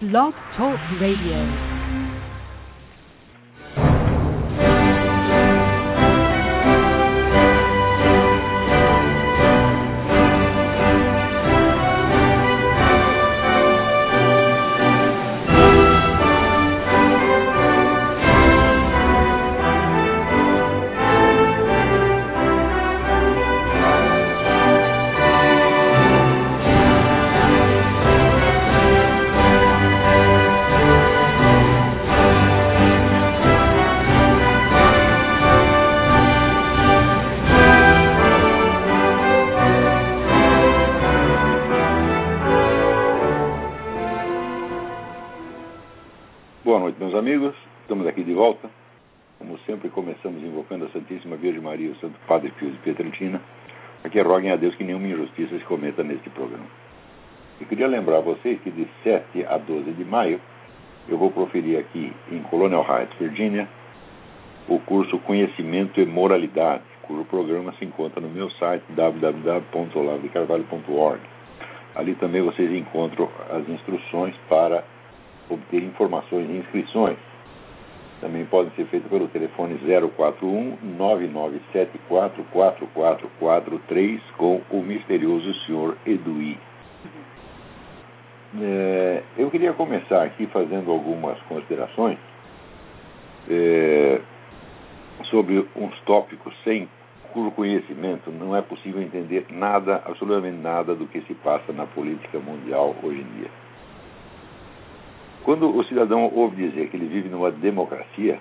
Blog Talk Radio. Roguem a Deus que nenhuma injustiça se cometa neste programa. Eu queria lembrar a vocês que de 7 a 12 de maio eu vou proferir aqui em Colonial Heights, Virgínia, o curso Conhecimento e Moralidade, cujo programa se encontra no meu site www.olavedecarvalho.org. Ali também vocês encontram as instruções para obter informações e inscrições. Também podem ser feitas pelo telefone 041 9974 4443 com o misterioso senhor Eduí. É, eu queria começar aqui fazendo algumas considerações é, sobre uns tópicos sem cujo conhecimento não é possível entender nada, absolutamente nada do que se passa na política mundial hoje em dia. Quando o cidadão ouve dizer que ele vive numa democracia,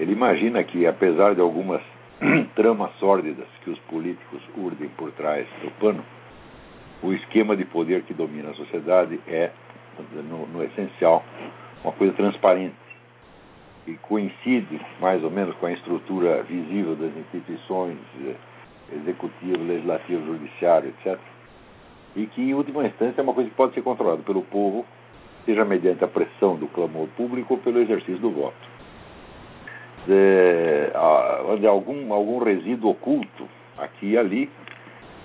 ele imagina que, apesar de algumas tramas sórdidas que os políticos urdem por trás do pano, o esquema de poder que domina a sociedade é, no, no essencial, uma coisa transparente e coincide mais ou menos com a estrutura visível das instituições eh, executivo, legislativo, judiciário, etc. E que, em última instância, é uma coisa que pode ser controlada pelo povo seja mediante a pressão do clamor público ou pelo exercício do voto. É, onde algum, algum resíduo oculto, aqui e ali,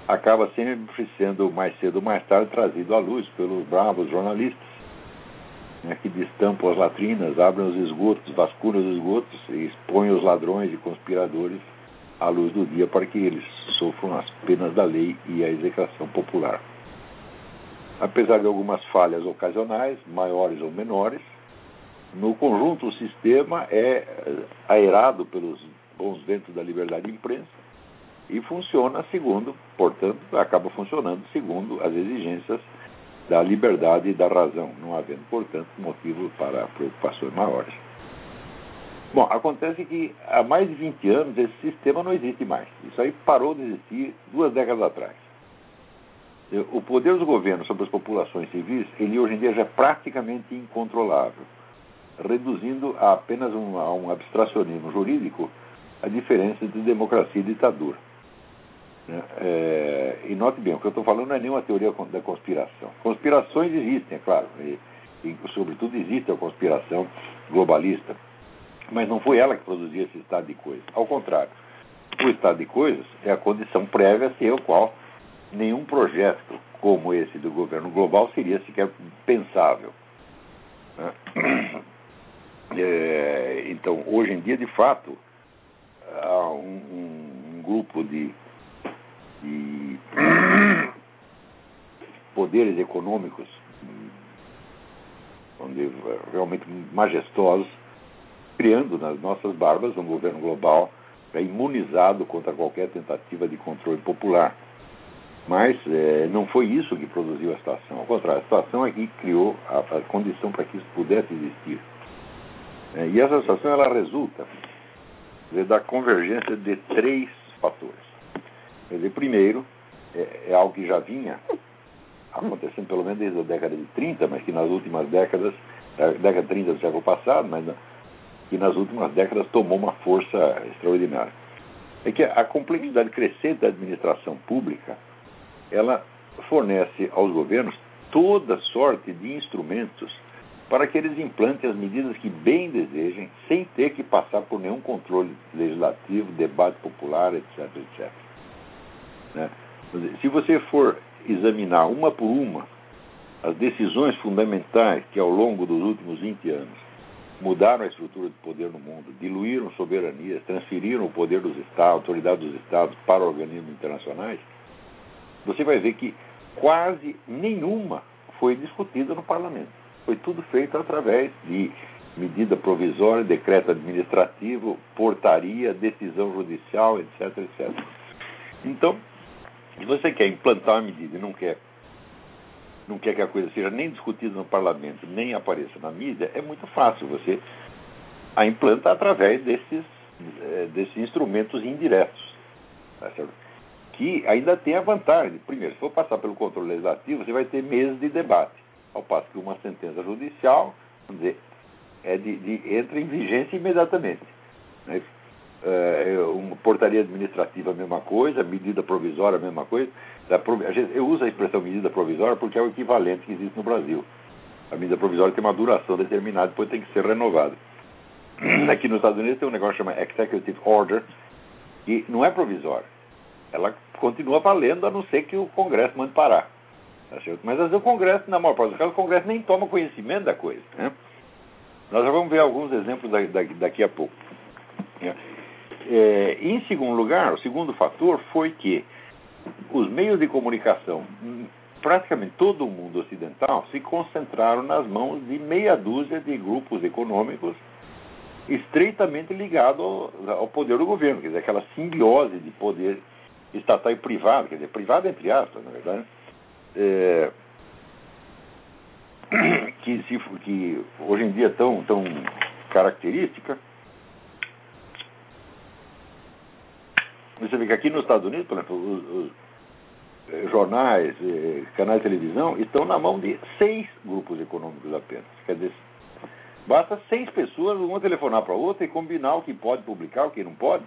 acaba sempre sendo mais cedo ou mais tarde trazido à luz pelos bravos jornalistas, né, que destampam as latrinas, abrem os esgotos, vasculham os esgotos e expõem os ladrões e conspiradores à luz do dia para que eles sofram as penas da lei e a execração popular apesar de algumas falhas ocasionais, maiores ou menores, no conjunto o sistema é eh, aerado pelos bons ventos da liberdade de imprensa e funciona segundo, portanto, acaba funcionando segundo as exigências da liberdade e da razão, não havendo, portanto, motivo para preocupações maiores. Bom, acontece que há mais de 20 anos esse sistema não existe mais. Isso aí parou de existir duas décadas atrás. O poder dos governos sobre as populações civis, ele hoje em dia já é praticamente incontrolável, reduzindo a apenas um, a um abstracionismo jurídico a diferença entre democracia e ditadura. Né? É, e note bem, o que eu estou falando não é nenhuma teoria da conspiração. Conspirações existem, é claro, e, e sobretudo existe a conspiração globalista, mas não foi ela que produziu esse estado de coisas. Ao contrário, o estado de coisas é a condição prévia sem a qual projeto como esse do governo global seria sequer pensável. Né? É, então, hoje em dia, de fato, há um, um grupo de, de, poderes econômicos onde, realmente majestosos, criando nas nossas barbas um governo global imunizado contra qualquer tentativa de controle popular. Mas é, não foi isso que produziu a situação. Ao contrário, a situação é que criou a, a condição para que isso pudesse existir. É, e essa situação ela resulta dizer, da convergência de três fatores. Quer dizer, primeiro, é, é, algo que já vinha acontecendo pelo menos desde a década de 30, mas que nas últimas décadas, é, década de 30 do século passado, mas que nas últimas décadas tomou uma força extraordinária. É que a complexidade crescente da administração pública ela fornece aos governos toda sorte de instrumentos para que eles implantem as medidas que bem desejem, sem ter que passar por nenhum controle legislativo, debate popular, etc. etc. Né? Se você for examinar uma por uma as decisões fundamentais que ao longo dos últimos 20 anos mudaram a estrutura de poder no mundo, diluíram soberanias, transferiram o poder dos Estados, autoridade dos Estados para organismos internacionais, você vai ver que quase nenhuma foi discutida no parlamento. Foi tudo feito através de medida provisória, decreto administrativo, portaria, decisão judicial, etc, etc. Então, se você quer implantar uma medida e não quer não quer que a coisa seja nem discutida no parlamento, nem apareça na mídia, é muito fácil. Você a implanta através desses, eh, desses instrumentos indiretos. Tá que ainda tem a vantagem. Primeiro, se for passar pelo controle legislativo, você vai ter meses de debate. Ao passo que uma sentença judicial, vamos dizer, é de, de entra em vigência imediatamente. Né? É, uma portaria administrativa, a mesma coisa, medida provisória, a mesma coisa. Eu uso a expressão medida provisória porque é o equivalente que existe no Brasil. A medida provisória tem uma duração determinada, depois tem que ser renovada. Aqui nos Estados Unidos tem um negócio chamado Executive Order, que não é provisória. Ela continua valendo, a não ser que o Congresso mande parar. Tá Mas às vezes o Congresso, na maior parte dos casos, o Congresso nem toma conhecimento da coisa. Né? Nós já vamos ver alguns exemplos daqui a pouco. Né? É, em segundo lugar, o segundo fator foi que os meios de comunicação, praticamente todo o mundo ocidental, se concentraram nas mãos de meia dúzia de grupos econômicos estreitamente ligados ao, ao poder do governo, quer dizer, aquela simbiose de poder estatal e privado, quer dizer, privado entre aspas, na verdade, é, que, se, que hoje em dia é tão, tão característica Você vê que aqui nos Estados Unidos, por exemplo, os, os eh, jornais, eh, canais de televisão estão na mão de seis grupos econômicos apenas. Quer dizer, basta seis pessoas, uma telefonar para a outra e combinar o que pode publicar, o que não pode.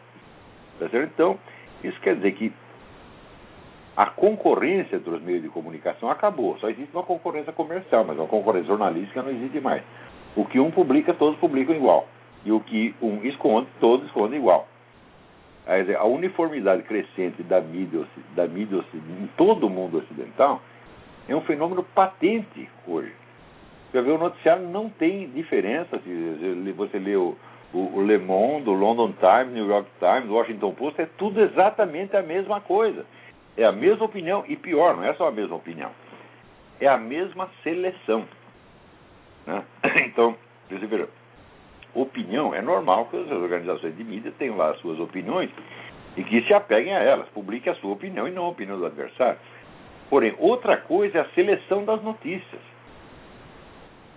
Tá certo? Então, isso quer dizer que a concorrência entre os meios de comunicação acabou. Só existe uma concorrência comercial, mas uma concorrência jornalística não existe mais. O que um publica, todos publicam igual. E o que um esconde, todos escondem igual a uniformidade crescente da mídia, da mídia em todo o mundo ocidental é um fenômeno patente hoje. Você vê, o noticiário não tem diferença. Se você lê o, o, Le Monde, o London Times, New York Times, Washington Post, é tudo exatamente a mesma coisa. É a mesma opinião, e pior, não é só a mesma opinião, é a mesma seleção. Né? Então, vê, opinião, é normal que as organizações de mídia tenham lá as suas opiniões e que se apeguem a elas, publiquem a sua opinião e não a opinião do adversário. Porém, outra coisa é a seleção das notícias.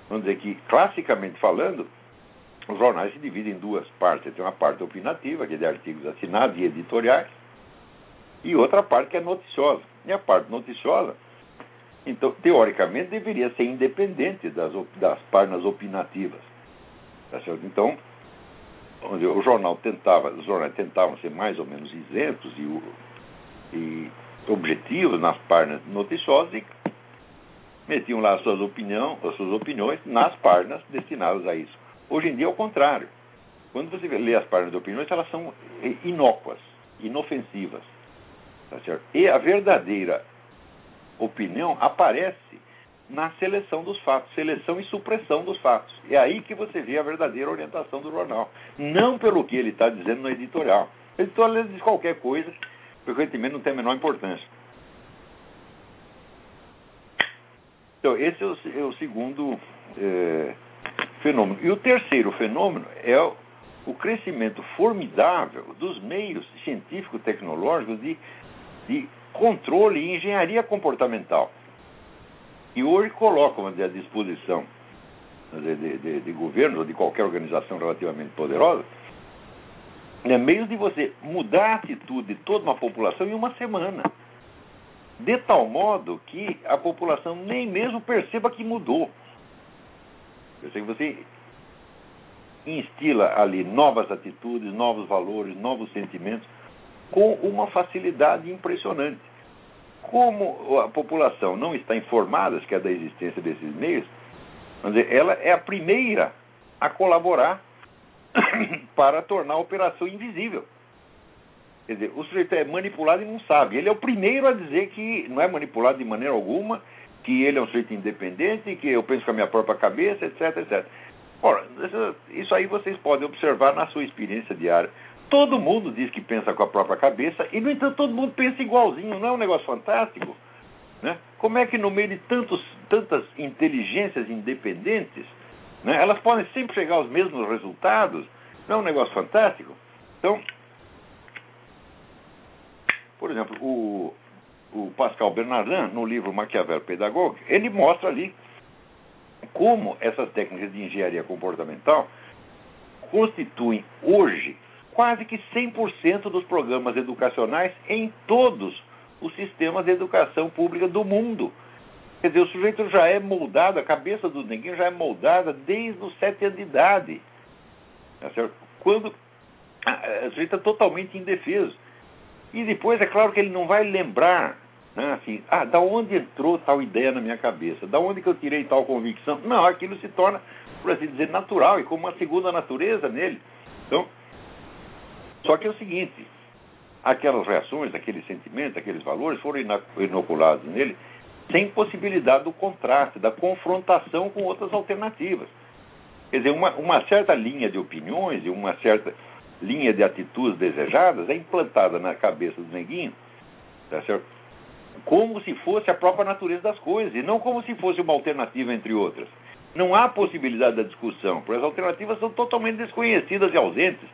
Vamos dizer que, classicamente falando, os jornais se dividem em duas partes. Tem uma parte opinativa, que é de artigos assinados e editoriais, e outra parte que é noticiosa. E a parte noticiosa, então, teoricamente, deveria ser independente das, das páginas opinativas. Tá certo? Então, onde o jornal tentava, os jornais tentavam ser mais ou menos isentos e, e objetivos nas páginas noticiosas e metiam lá as suas, opinião, as suas opiniões nas páginas destinadas a isso. Hoje em dia é o contrário. Quando você lê as páginas de opiniões, elas são inócuas, inofensivas. Tá certo? E a verdadeira opinião aparece na seleção dos fatos, seleção e supressão dos fatos. É aí que você vê a verdadeira orientação do jornal. Não pelo que ele está dizendo no editorial. O editorial diz qualquer coisa, frequentemente não tem a menor importância. Então, esse é o, é o segundo é, fenômeno. E o terceiro fenômeno é o, crescimento formidável dos meios científico-tecnológicos de, de controle e engenharia comportamental e hoje colocam à disposição de, de, de, de governos ou de qualquer organização relativamente poderosa né, meios de você mudar a atitude de toda uma população em uma semana. De tal modo que a população nem mesmo perceba que mudou. Eu sei que você instila ali novas atitudes, novos valores, novos sentimentos, com uma facilidade impressionante. Como a população não está informada que é da existência desses meios, dizer, ela é a primeira a colaborar para tornar a operação invisível. Quer dizer, o sujeito é manipulado e não sabe. Ele é o primeiro a dizer que não é manipulado de maneira alguma que ele é um sujeito independente, que eu penso com a minha própria cabeça, etc, etc. Ora, isso aí vocês podem observar na sua experiência diária. Todo mundo diz que pensa com a própria cabeça e, no entanto, todo mundo pensa igualzinho. Não é um negócio fantástico? Né? Como é que, no meio de tantos, tantas inteligências independentes, né, elas podem sempre chegar aos mesmos resultados? Não é um negócio fantástico? Então, por exemplo, o, o Pascal Bernardin, no livro Maquiavel Pedagógico, ele mostra ali como essas técnicas de engenharia comportamental constituem hoje quase que 100% dos programas educacionais em todos os sistemas de educação pública do mundo. Quer dizer, o sujeito já é moldado, a cabeça do neguinho já é moldada desde os sete anos de idade. Tá Quando o sujeito é totalmente indefeso. E depois, é claro que ele não vai lembrar, né, assim, ah, da onde entrou tal ideia na minha cabeça, da onde que eu tirei tal convicção. Não, aquilo se torna, por assim dizer, natural e como uma segunda natureza nele. Então, só que é o seguinte, aquelas reações, aqueles sentimentos, aqueles valores foram inoculados nele sem possibilidade do contraste, da confrontação com outras alternativas. Quer dizer, uma, uma certa linha de opiniões e uma certa linha de atitudes desejadas é implantada na cabeça do neguinho, tá certo? como se fosse a própria natureza das coisas, e não como se fosse uma alternativa entre outras. Não há possibilidade da discussão, porque as alternativas são totalmente desconhecidas e ausentes,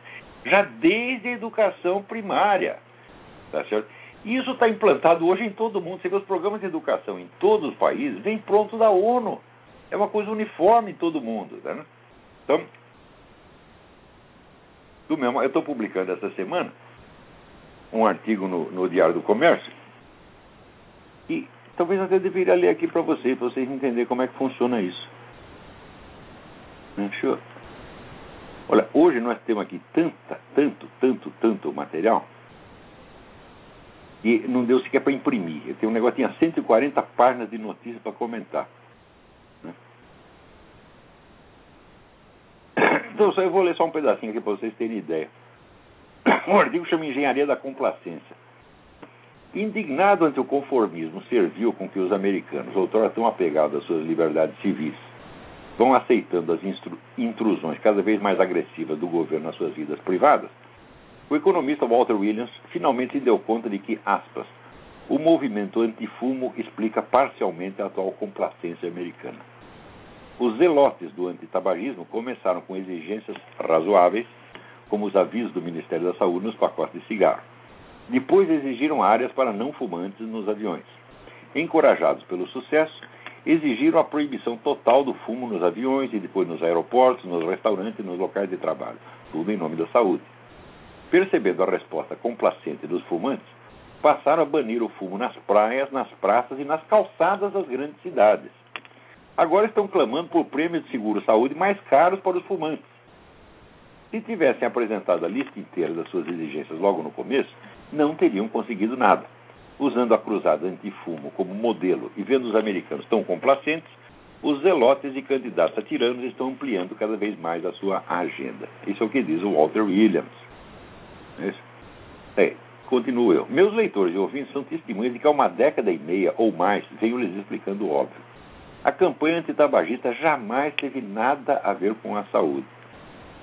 já desde a educação primária. Tá certo? Isso está implantado hoje em todo mundo. Você vê os programas de educação em todos os países, vem pronto da ONU. É uma coisa uniforme em todo mundo. Tá, né? Então, do mesmo, eu estou publicando essa semana um artigo no, no, Diário do Comércio e talvez até deveria ler aqui para vocês, para vocês entenderem como é que funciona isso. Deixa eu... Olha, hoje nós temos aqui tanta, tanto, tanto, tanto material e não deu sequer para imprimir. Eu tenho um negócio, tinha 140 páginas de notícias para comentar. Né? Então, só eu vou ler só um pedacinho aqui para vocês terem ideia. Um artigo chama Engenharia da Complacência. Indignado ante o conformismo serviu com que os americanos, outrora tão apegados às suas liberdades civis, vão aceitando as intrusões cada vez mais agressivas do governo nas suas vidas privadas, o economista Walter Williams finalmente se deu conta de que, aspas, o movimento antifumo explica parcialmente a atual complacência americana. Os zelotes do antitabagismo começaram com exigências razoáveis, como os avisos do Ministério da Saúde nos pacotes de cigarro. Depois exigiram áreas para não fumantes nos aviões. Encorajados pelo sucesso, exigiram a proibição total do fumo nos aviões e depois nos aeroportos, nos restaurantes e nos locais de trabalho, tudo em nome da saúde. Percebendo a resposta complacente dos fumantes, passaram a banir o fumo nas praias, nas praças e nas calçadas das grandes cidades agora estão clamando por prêmios de seguro-saúde mais caros para os fumantes. Se tivessem apresentado a lista inteira das suas exigências logo no começo, não teriam conseguido nada. Usando a cruzada antifumo como modelo e vendo os americanos tão complacentes, os zelotes e candidatos a tiranos estão ampliando cada vez mais a sua agenda. Isso é o que diz o Walter Williams. É, continuo eu. Meus leitores e ouvintes são testemunhas de que há uma década e meia ou mais venho lhes explicando o óbvio. A campanha antitabagista jamais teve nada a ver com a saúde.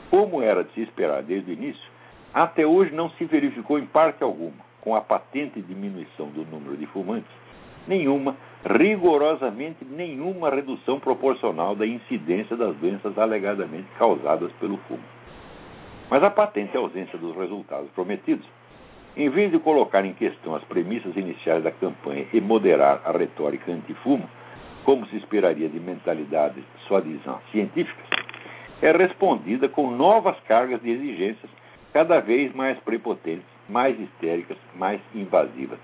Como era de se esperar desde o início, até hoje não se verificou em parte alguma, com a patente diminuição do número de fumantes, nenhuma, rigorosamente nenhuma redução proporcional da incidência das doenças alegadamente causadas pelo fumo. Mas a patente ausência dos resultados prometidos, em vez de colocar em questão as premissas iniciais da campanha e moderar a retórica antifumo, como se esperaria de mentalidades soi-disant científicas, é respondida com novas cargas de exigências cada vez mais prepotentes, mais histéricas, mais invasivas.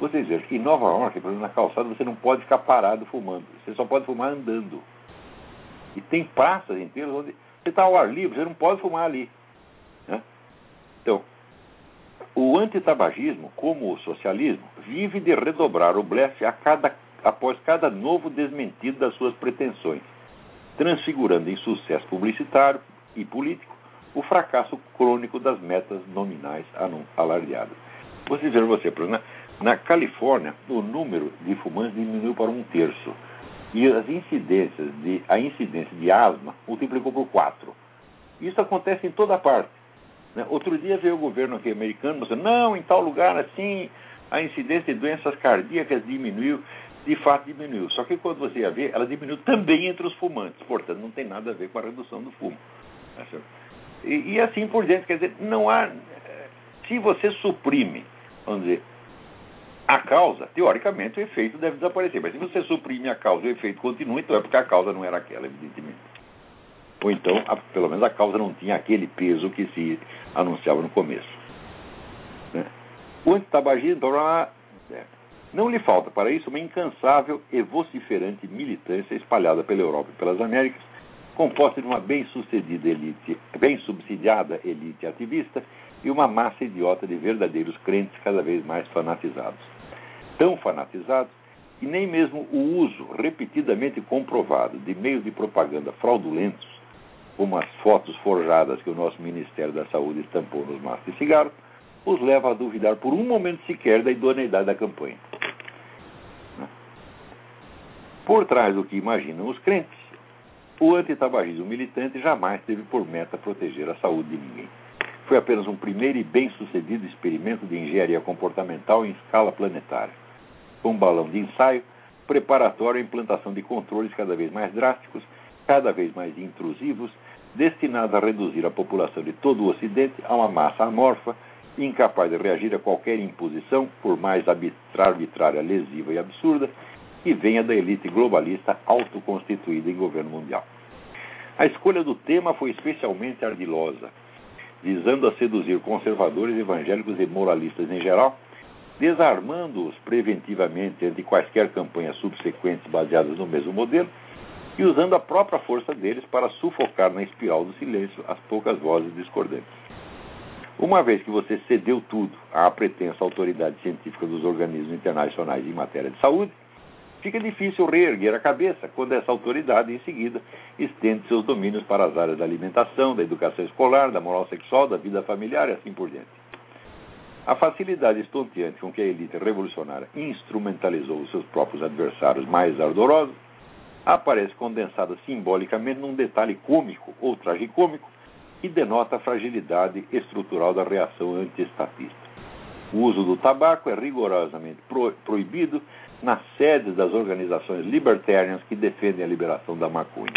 Vocês vejam que em Nova York, por exemplo, na calçada, você não pode ficar parado fumando. Você só pode fumar andando. E tem praças inteiras onde você está ao ar livre, você não pode fumar ali. Né? Então, o antitabagismo, como o socialismo, vive de redobrar o blefe a cada após cada novo desmentido das suas pretensões, transfigurando em sucesso publicitário e político o fracasso crônico das metas nominais alardeadas. Vocês viram você, exemplo, Na Califórnia, o número de fumantes diminuiu para um terço e as incidências de, a incidência de asma multiplicou por quatro. Isso acontece em toda parte. Né? Outro dia veio o governo aqui americano dizendo, não, em tal lugar assim, a incidência de doenças cardíacas diminuiu. De fato diminuiu. Só que quando você ia ver, ela diminuiu também entre os fumantes. Portanto, não tem nada a ver com a redução do fumo. Tá e, e assim por diante. Quer dizer, não há. Se você suprime, vamos dizer, a causa, teoricamente o efeito deve desaparecer. Mas se você suprime a causa e o efeito continua, então é porque a causa não era aquela, evidentemente. Ou então, a, pelo menos a causa não tinha aquele peso que se anunciava no começo. Né? O antitabagismo é, não lhe falta para isso uma incansável e vociferante militância espalhada pela Europa e pelas Américas, composta de uma bem-sucedida elite, bem subsidiada elite ativista e uma massa idiota de verdadeiros crentes cada vez mais fanatizados. Tão fanatizados que nem mesmo o uso repetidamente comprovado de meios de propaganda fraudulentos como as fotos forjadas que o nosso Ministério da Saúde estampou nos maços de cigarro, os leva a duvidar por um momento sequer da idoneidade da campanha. Por trás do que imaginam os crentes, o antitabagismo militante jamais teve por meta proteger a saúde de ninguém. Foi apenas um primeiro e bem-sucedido experimento de engenharia comportamental em escala planetária. Um balão de ensaio preparatório à implantação de controles cada vez mais drásticos, cada vez mais intrusivos destinados a reduzir a população de todo o Ocidente a uma massa amorfa, incapaz de reagir a qualquer imposição, por mais arbitrária, lesiva e absurda, que venha da elite globalista autoconstituída em governo mundial. A escolha do tema foi especialmente ardilosa, visando a seduzir conservadores evangélicos e moralistas em geral, desarmando-os preventivamente ante quaisquer campanhas subsequentes baseadas no mesmo modelo e usando a própria força deles para sufocar na espiral do silêncio as poucas vozes discordantes. Uma vez que você cedeu tudo à pretensa autoridade científica dos organismos internacionais em matéria de saúde, fica difícil reerguer a cabeça quando essa autoridade, em seguida, estende seus domínios para as áreas da alimentação, da educação escolar, da moral sexual, da vida familiar e assim por diante. A facilidade estonteante com que a elite revolucionária instrumentalizou os seus próprios adversários mais ardorosos aparece condensada simbolicamente num detalhe cômico ou tragicômico que denota a fragilidade estrutural da reação antiestatista. O uso do tabaco é rigorosamente pro proibido nas sedes das organizações libertarianas que defendem a liberação da maconha.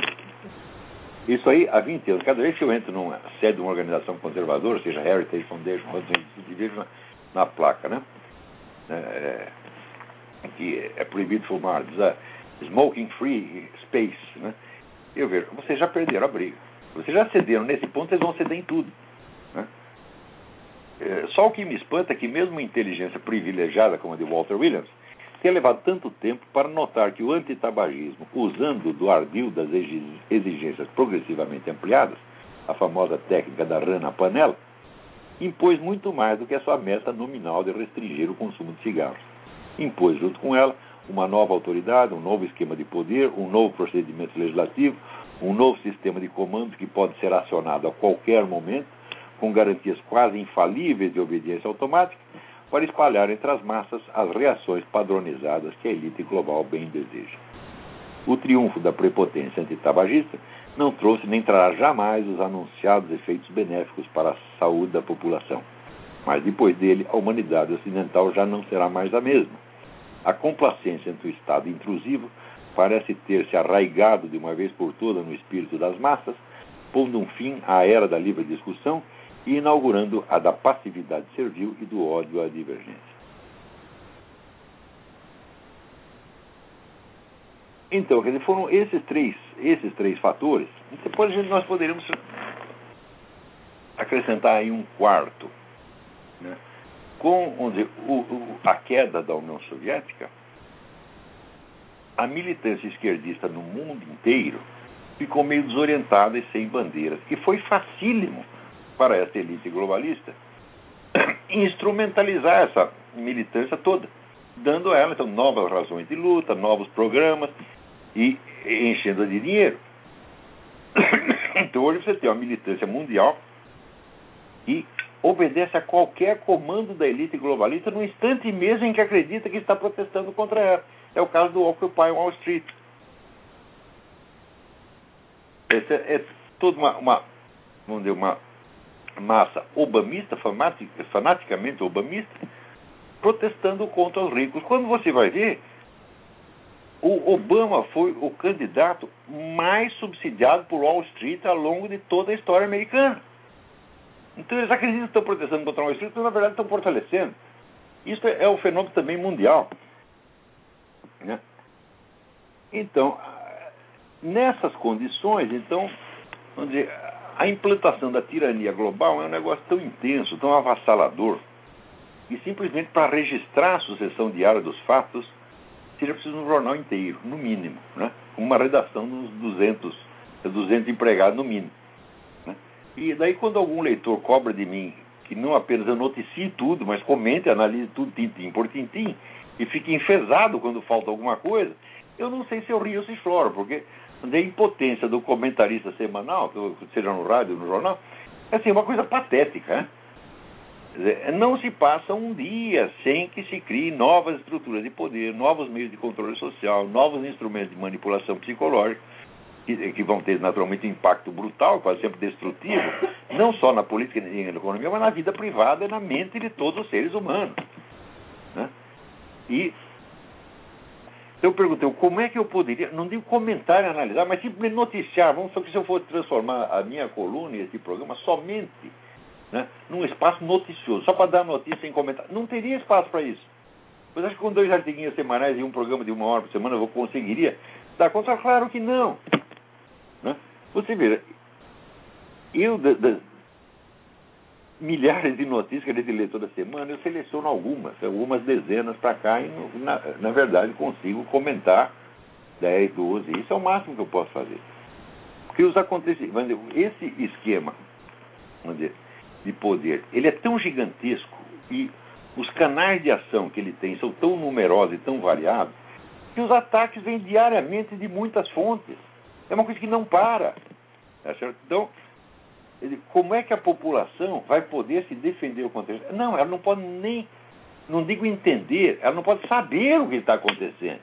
Isso aí há 20 anos. Cada vez que eu entro numa sede de uma organização conservadora, seja Heritage Foundation, vejo na, na placa, né? É, é que é proibido fumar, diz, ah, smoking free space, né? Eu vejo, vocês já perderam a briga. Vocês já cederam nesse ponto, eles vão ceder em tudo. Né? É, só o que me espanta é que mesmo uma inteligência privilegiada como a de Walter Williams tenha levado tanto tempo para notar que o antitabagismo, usando do ardil das exigências progressivamente ampliadas, a famosa técnica da rã na panela, impôs muito mais do que a sua meta nominal de restringir o consumo de cigarros. Impôs, junto com ela, uma nova autoridade, um novo esquema de poder, um novo procedimento legislativo, um novo sistema de comandos que pode ser acionado a qualquer momento, com garantias quase infalíveis de obediência automática, para espalhar entre as massas as reações padronizadas que a elite global bem deseja. O triunfo da prepotência antitabagista não trouxe nem trará jamais os anunciados efeitos benéficos para a saúde da população. Mas depois dele, a humanidade ocidental já não será mais a mesma a complacência ante o Estado intrusivo parece ter se arraigado de uma vez por todas no espírito das massas, pondo um fim à era da livre discussão e inaugurando a da passividade servil e do ódio à divergência. Então, dizer, foram esses três, esses três fatores. Depois nós poderíamos acrescentar aí um quarto. Né? com onde a queda da União Soviética, a militância esquerdista no mundo inteiro ficou meio desorientada e sem bandeiras. E foi facílimo para essa elite globalista instrumentalizar essa militância toda, dando a ela então, novas razões de luta, novos programas e enchendo de dinheiro. Então hoje você tem uma militância mundial e obedece a qualquer comando da elite globalista no instante mesmo em que acredita que está protestando contra ela. É o caso do Occupy Wall Street. Essa é toda uma, uma, vamos dizer, uma massa obamista, fanaticamente obamista, protestando contra os ricos. Quando você vai ver, o Obama foi o candidato mais subsidiado por Wall Street ao longo de toda a história americana. Então eles acreditam que estão protestando contra Wall Street, mas na verdade estão fortalecendo. Isso é um fenômeno também mundial. Né? Então, nessas condições, então, vamos dizer, a implantação da tirania global é um negócio tão intenso, tão avassalador, e simplesmente para registrar a sucessão diária dos fatos, seria preciso um jornal inteiro, no mínimo, né? uma redação dos 200, 200 empregados no mínimo. Né? E daí quando algum leitor cobra de mim que não apenas eu noticie tudo, mas comente, analise tudo tintim por tintim, e fique enfesado quando falta alguma coisa, eu não sei se eu rio ou se choro, porque da impotência do comentarista semanal, seja no rádio no jornal, é assim, uma coisa patética. Né? Dizer, não se passa um dia sem que se crie novas estruturas de poder, novos meios de controle social, novos instrumentos de manipulação psicológica, que, que vão ter naturalmente um impacto brutal, quase sempre destrutivo, não só na política e na economia, mas na vida privada e na mente de todos os seres humanos. Né? E então eu perguntei, como é que eu poderia, não digo comentar e analisar, mas simplesmente noticiar, vamos só que se eu fosse transformar a minha coluna e esse programa somente né, num espaço noticioso, só para dar notícia sem comentar, não teria espaço para isso. Mas acho que com dois artiguinhos semanais e um programa de uma hora por semana eu conseguiria dar conta? Claro que não. Né? Você vê, eu, milhares de notícias que a gente lê toda semana, eu seleciono algumas, algumas dezenas para cá e, na, na, verdade, consigo comentar 10, 12. Isso é o máximo que eu posso fazer. Porque os acontecimentos, esse esquema dizer, de poder, ele é tão gigantesco e os canais de ação que ele tem são tão numerosos e tão variados que os ataques vêm diariamente de muitas fontes. É uma coisa que não para. Tá certo? Então, como é que a população vai poder se defender contra isso? Não, ela não pode nem, não digo entender, ela não pode saber o que está acontecendo.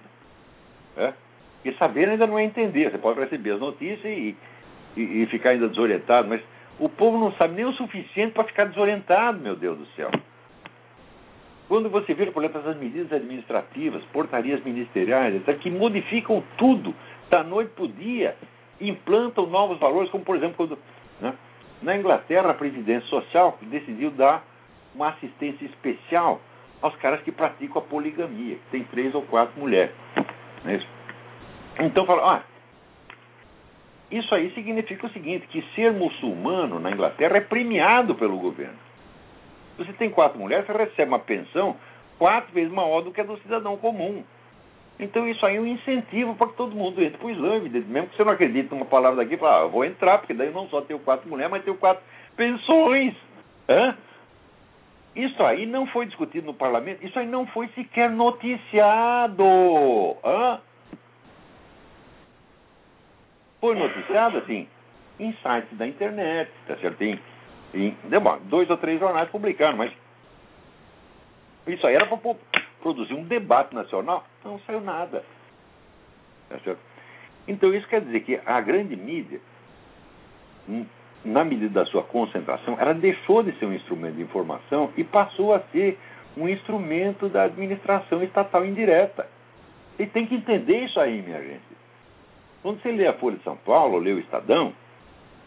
É? E saber ainda não é entender. Você pode receber as notícias e, e, e ficar ainda desorientado, mas o povo não sabe nem o suficiente para ficar desorientado, meu Deus do céu. Quando você vê, por exemplo, essas medidas administrativas, portarias ministeriais, etc., que modificam tudo da noite para o dia, implantam novos valores, como por exemplo, quando. Né, na Inglaterra, a Previdência Social decidiu dar uma assistência especial aos caras que praticam a poligamia, que tem três ou quatro mulheres. É então, fala, ah, isso aí significa o seguinte, que ser muçulmano na Inglaterra é premiado pelo governo. Você tem quatro mulheres, você recebe uma pensão quatro vezes maior do que a do cidadão comum. Então isso aí é um incentivo para que todo mundo entre para o Islã, mesmo que você não acredite numa palavra daqui, fala, ah, eu vou entrar, porque daí eu não só tenho quatro mulheres, mas tenho quatro pensões. Hã? Isso aí não foi discutido no parlamento, isso aí não foi sequer noticiado. Hã? Foi noticiado, assim, em sites da internet, tá certo? Tem, em, bom, dois ou três jornais publicaram, mas isso aí era para produzir um debate nacional, não saiu nada. Tá então isso quer dizer que a grande mídia, hum, na medida da sua concentração, ela deixou de ser um instrumento de informação e passou a ser um instrumento da administração estatal indireta. E tem que entender isso aí, minha gente. Quando você lê a Folha de São Paulo, lê o Estadão,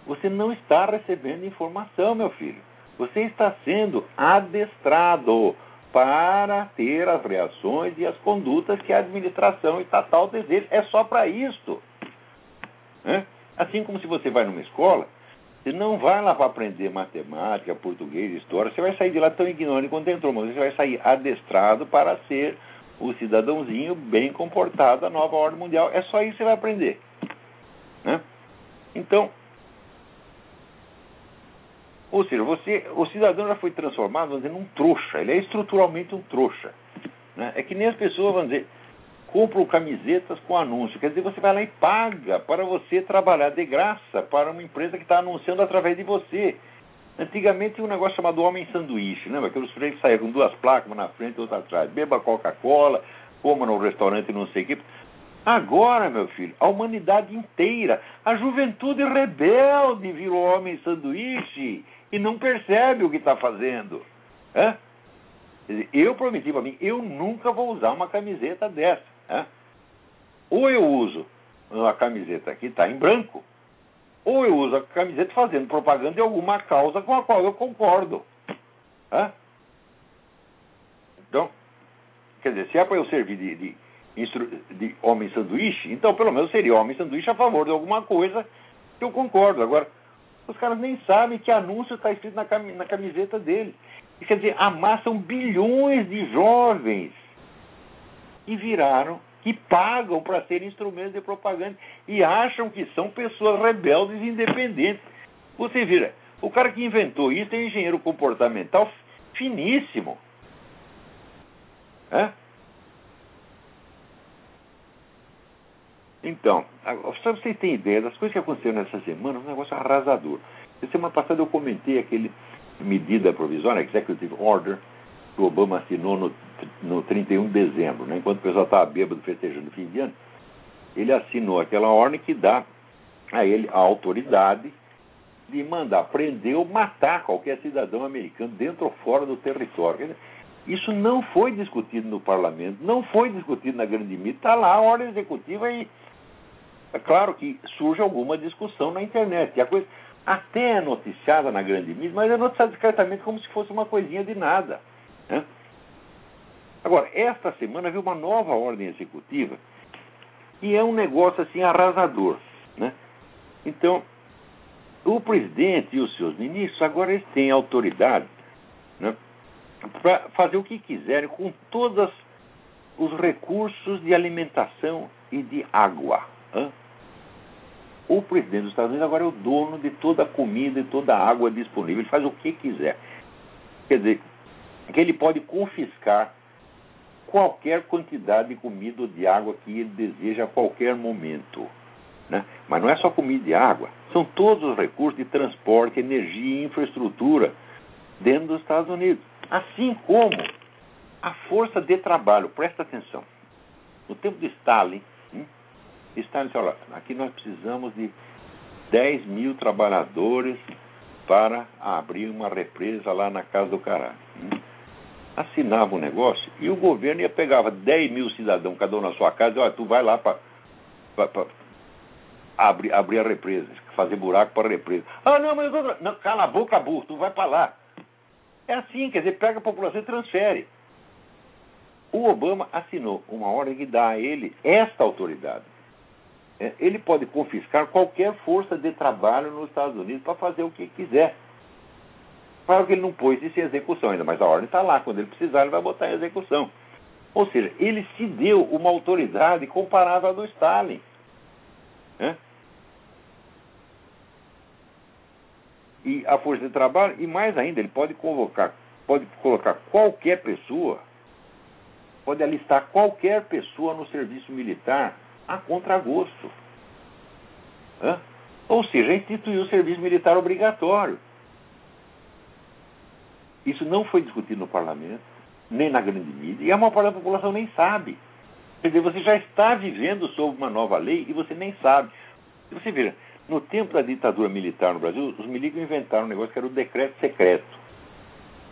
você não está recebendo informação, meu filho. Você está sendo adestrado para ter as reações e as condutas que a administração estatal deseja. É só para isso. Né? Assim como se você vai numa escola, você não vai lá para aprender matemática, português, história, você vai sair de lá tão ignorante quanto entrou, mas você vai sair adestrado para ser o cidadãozinho bem comportado da nova ordem mundial. É só isso que você vai aprender. Né? Então, ou seja, você, o cidadão já foi transformado, vamos dizer, num trouxa. Ele é estruturalmente um trouxa. Né? É que nem as pessoas, vamos dizer, compram camisetas com anúncio. Quer dizer, você vai lá e paga para você trabalhar de graça para uma empresa que está anunciando através de você. Antigamente tinha um negócio chamado homem sanduíche, lembra? Que os freios saíam com duas placas, uma na frente e outra atrás. Beba Coca-Cola, coma no restaurante não sei o quê. Agora, meu filho, a humanidade inteira, a juventude rebelde virou homem sanduíche e não percebe o que está fazendo. É? Eu prometi para mim, eu nunca vou usar uma camiseta dessa. É? Ou eu uso a camiseta que está em branco, ou eu uso a camiseta fazendo propaganda de alguma causa com a qual eu concordo. É? Então, quer dizer, se é para eu servir de, de de homem sanduíche, então pelo menos seria homem sanduíche a favor de alguma coisa que eu concordo. Agora, os caras nem sabem que anúncio está escrito na, cam na camiseta dele. E, quer dizer, amassam bilhões de jovens que viraram, que pagam para ser instrumentos de propaganda e acham que são pessoas rebeldes e independentes. Você vira, o cara que inventou isso é engenheiro comportamental finíssimo. É? Então, só vocês terem ideia das coisas que aconteceram nessa semana, um negócio arrasador. Na semana passada eu comentei aquele medida provisória, Executive Order, que o Obama assinou no, no 31 de dezembro, né? enquanto o pessoal estava bêbado festejando o fim de ano, ele assinou aquela ordem que dá a ele a autoridade de mandar prender ou matar qualquer cidadão americano dentro ou fora do território. Isso não foi discutido no parlamento, não foi discutido na grande mídia, está lá a ordem executiva e é claro que surge alguma discussão na internet. E a coisa até é noticiada na grande mídia, mas é noticiada discretamente como se fosse uma coisinha de nada. Né? Agora, esta semana viu uma nova ordem executiva e é um negócio assim arrasador. Né? Então, o presidente e os seus ministros agora eles têm autoridade né, para fazer o que quiserem com todos os recursos de alimentação e de água. Né? O presidente dos Estados Unidos agora é o dono de toda a comida e toda a água disponível. Ele faz o que quiser. Quer dizer, que ele pode confiscar qualquer quantidade de comida ou de água que ele deseja a qualquer momento. Né? Mas não é só comida e água, são todos os recursos de transporte, energia e infraestrutura dentro dos Estados Unidos. Assim como a força de trabalho, presta atenção. No tempo de Stalin, está disse, olha, aqui nós precisamos de 10 mil trabalhadores para abrir uma represa lá na casa do caralho. Assinava um negócio e o governo ia pegava 10 mil cidadãos, cada um na sua casa, e olha, tu vai lá para abrir, abrir a represa, fazer buraco para a represa. Ah, não, mas eu não, cala a boca, burro, tu vai para lá. É assim, quer dizer, pega a população e transfere. O Obama assinou uma ordem que dá a ele esta autoridade. É, ele pode confiscar qualquer força de trabalho nos Estados Unidos para fazer o que quiser. Claro que ele não pôs isso em execução ainda, mas a ordem está lá. Quando ele precisar, ele vai botar em execução. Ou seja, ele se deu uma autoridade comparável à do Stalin. É? E a força de trabalho, e mais ainda, ele pode convocar, pode colocar qualquer pessoa, pode alistar qualquer pessoa no serviço militar a contragosto. Hã? Ou seja, instituiu o serviço militar obrigatório. Isso não foi discutido no parlamento, nem na grande mídia, e a maior parte da população nem sabe. Quer dizer, você já está vivendo sob uma nova lei e você nem sabe. E você veja, no tempo da ditadura militar no Brasil, os milicos inventaram um negócio que era o decreto secreto.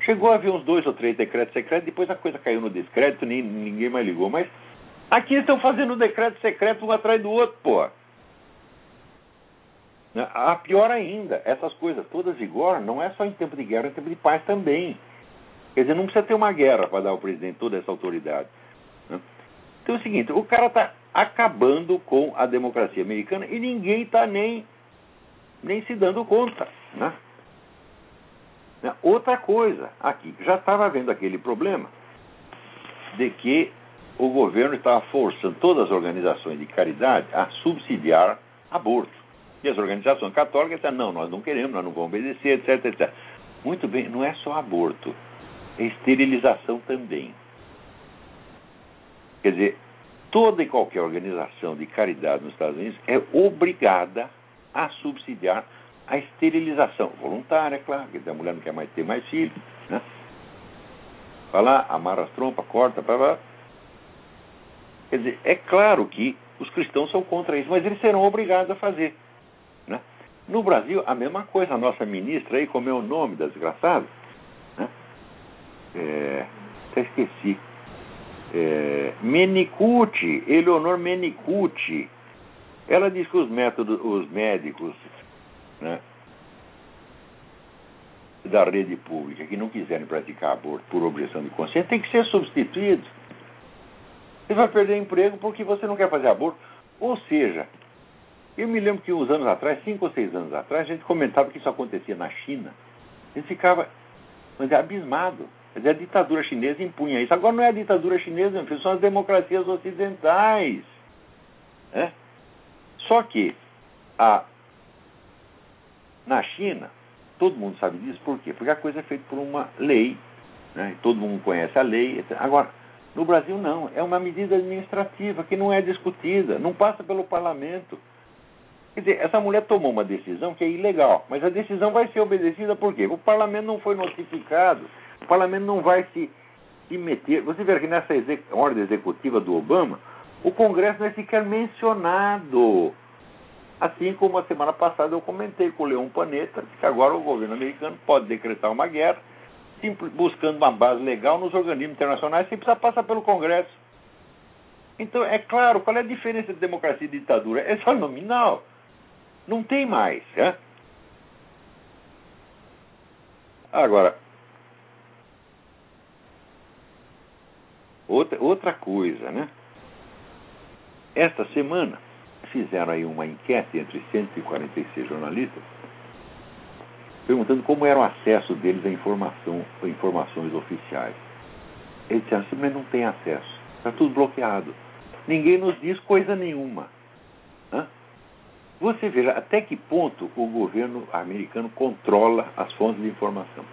Chegou a haver uns dois ou três decretos secretos, depois a coisa caiu no descrédito, nem, ninguém mais ligou. Mas Aqui estão fazendo decreto secreto um atrás do outro, pô. Né? A pior ainda, essas coisas todas vigoram não é só em tempo de guerra, é em tempo de paz também. Quer dizer, não precisa ter uma guerra para dar ao presidente toda essa autoridade. Né? Então é o seguinte, o cara está acabando com a democracia americana e ninguém está nem, nem se dando conta. Né? né? Outra coisa, aqui, já estava havendo aquele problema de que o governo estava forçando todas as organizações de caridade a subsidiar aborto. E as organizações católicas disseram, não, nós não queremos, nós não vamos obedecer, etc, etc. Muito bem, não é só aborto, é esterilização também. Quer dizer, toda e qualquer organização de caridade nos Estados Unidos é obrigada a subsidiar a esterilização voluntária, claro, porque a mulher não quer mais ter mais filhos, né? Vai lá, amarra as trompas, corta, blá, blá. Quer dizer, é claro que os cristãos são contra isso, mas eles serão obrigados a fazer. Né? No Brasil, a mesma coisa. A nossa ministra aí, como é o nome da desgraçada? Né? É, até esqueci. É, Menicucci, Eleonor Menicucci. Ela diz que os métodos, os médicos né, da rede pública que não quiserem praticar aborto por objeção de consciência tem que ser substituídos. Você vai perder emprego porque você não quer fazer aborto. Ou seja, eu me lembro que uns anos atrás, cinco ou seis anos atrás, a gente comentava que isso acontecia na China. A gente ficava mas é abismado. Quer a ditadura chinesa impunha isso. Agora não é a ditadura chinesa, são as democracias ocidentais. Né? Só que a, na China, todo mundo sabe disso, por quê? Porque a coisa é feita por uma lei, né? todo mundo conhece a lei. Etc. Agora, no Brasil, não. É uma medida administrativa que não é discutida, não passa pelo parlamento. Quer dizer, essa mulher tomou uma decisão que é ilegal, mas a decisão vai ser obedecida por quê? O parlamento não foi notificado, o parlamento não vai se, se meter. Você vê que nessa exec, ordem executiva do Obama, o Congresso não é sequer mencionado. Assim como a semana passada eu comentei com o Leão Panetta que agora o governo americano pode decretar uma guerra buscando uma base legal nos organismos internacionais sem precisar passar pelo Congresso. Então, é claro, qual é a diferença de democracia e ditadura? É só nominal. Não tem mais. Né? Agora, outra, outra coisa, né? Esta semana fizeram aí uma enquete entre 146 jornalistas perguntando como era o acesso deles à informação, a informações oficiais. Eles disseram assim, mas não tem acesso. Está tudo bloqueado. Ninguém nos diz coisa nenhuma. Hã? Você veja até que ponto o governo americano controla as fontes de informação.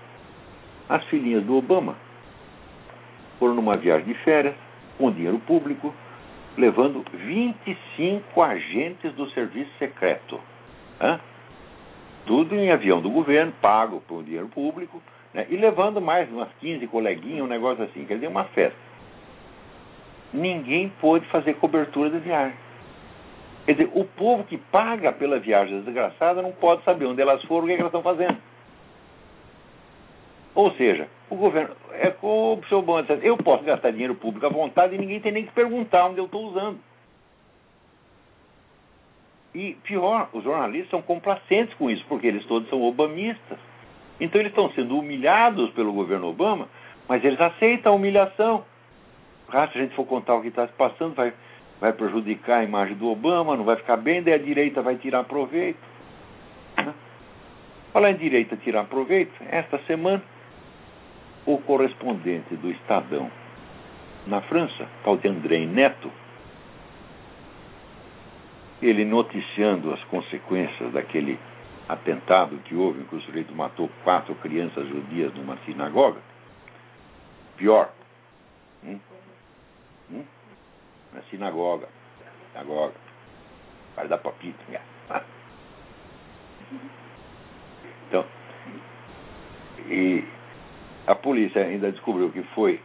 As filhinhas do Obama foram numa viagem de férias, com dinheiro público, levando 25 agentes do serviço secreto. Hã? Tudo em avião do governo, pago por dinheiro público, né, e levando mais umas 15 coleguinhas, um negócio assim, quer dizer, uma festa. Ninguém pôde fazer cobertura da viagem. Quer dizer, o povo que paga pela viagem desgraçada não pode saber onde elas foram, o que, é que elas estão fazendo. Ou seja, o governo, é como o senhor Bom eu posso gastar dinheiro público à vontade e ninguém tem nem que perguntar onde eu estou usando. E pior, os jornalistas são complacentes com isso, porque eles todos são obamistas. Então eles estão sendo humilhados pelo governo Obama, mas eles aceitam a humilhação. Ah, se a gente for contar o que está se passando, vai, vai prejudicar a imagem do Obama, não vai ficar bem, daí a direita vai tirar proveito. Né? Falar em direita tirar proveito, esta semana, o correspondente do Estadão na França, tal de André Neto, ele noticiando as consequências daquele atentado que houve, em que o sujeito matou quatro crianças judias numa sinagoga. Pior. Hum? Hum? Na sinagoga. Sinagoga. Vai dar papito. Então, e a polícia ainda descobriu que foi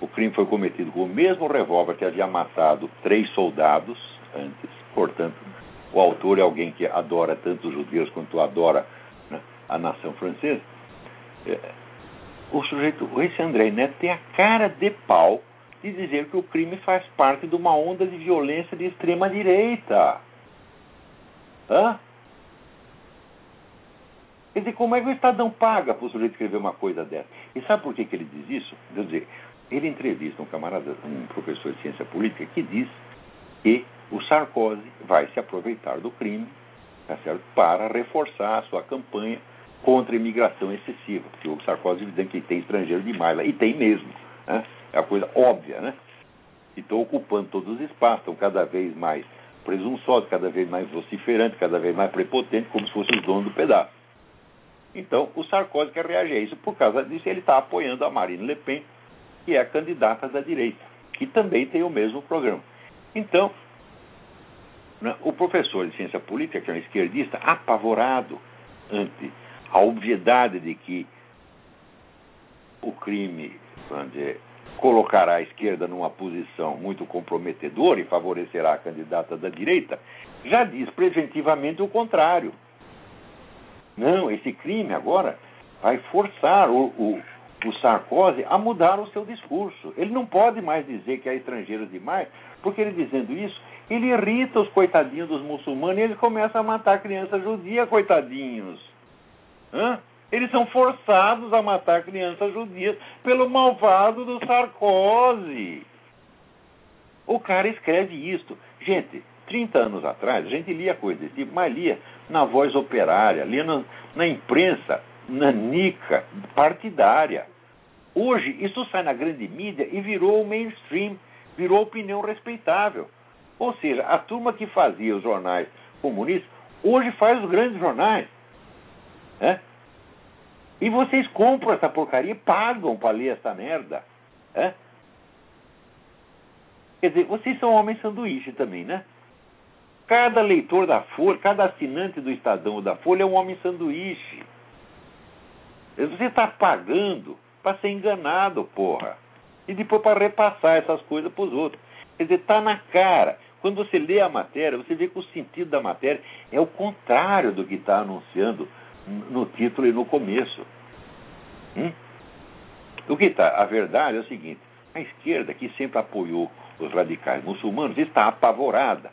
o crime foi cometido com o mesmo revólver que havia matado três soldados antes Portanto, o autor é alguém que adora tanto os judeus quanto adora né, a nação francesa. É, o sujeito, esse André Neto, tem a cara de pau de dizer que o crime faz parte de uma onda de violência de extrema direita. Hã? Quer dizer, como é que o Estadão paga para o sujeito escrever uma coisa dessa? E sabe por que, que ele diz isso? Quer dizer, ele entrevista um camarada, um professor de ciência política, que diz que o Sarkozy vai se aproveitar do crime tá certo? para reforçar a sua campanha contra a imigração excessiva. Porque o Sarkozy evidente que tem estrangeiro demais lá, e tem mesmo. Né? É uma coisa óbvia, né? E estão ocupando todos os espaços, estão cada vez mais presunçosos, cada vez mais vociferantes, cada vez mais prepotentes, como se fossem os donos do pedaço. Então, o Sarkozy quer reagir a isso. Por causa disso, ele está apoiando a Marine Le Pen, que é a candidata da direita, que também tem o mesmo programa. Então, o professor de ciência política, que é um esquerdista, apavorado, ante a obviedade de que o crime dizer, colocará a esquerda numa posição muito comprometedora e favorecerá a candidata da direita, já diz preventivamente o contrário. Não, esse crime agora vai forçar o, o, o Sarkozy a mudar o seu discurso. Ele não pode mais dizer que é estrangeiro demais, porque ele dizendo isso, ele irrita os coitadinhos dos muçulmanos e eles começam a matar criança judia, coitadinhos. Hã? Eles são forçados a matar crianças judias pelo malvado do Sarkozy. O cara escreve isto. Gente, 30 anos atrás, a gente lia coisa desse tipo, mas lia na voz operária, lia na, na imprensa nanica, partidária. Hoje, isso sai na grande mídia e virou o mainstream, virou opinião respeitável. Ou seja, a turma que fazia os jornais comunistas, hoje faz os grandes jornais. Né? E vocês compram essa porcaria e pagam para ler essa merda. Né? Quer dizer, vocês são homens sanduíche também, né? Cada leitor da Folha, cada assinante do Estadão ou da Folha é um homem sanduíche. Você está pagando para ser enganado, porra. E depois para repassar essas coisas para os outros. Quer dizer, está na cara. Quando você lê a matéria, você vê que o sentido da matéria é o contrário do que está anunciando no título e no começo. Hum? O que está? A verdade é o seguinte: a esquerda, que sempre apoiou os radicais muçulmanos, está apavorada,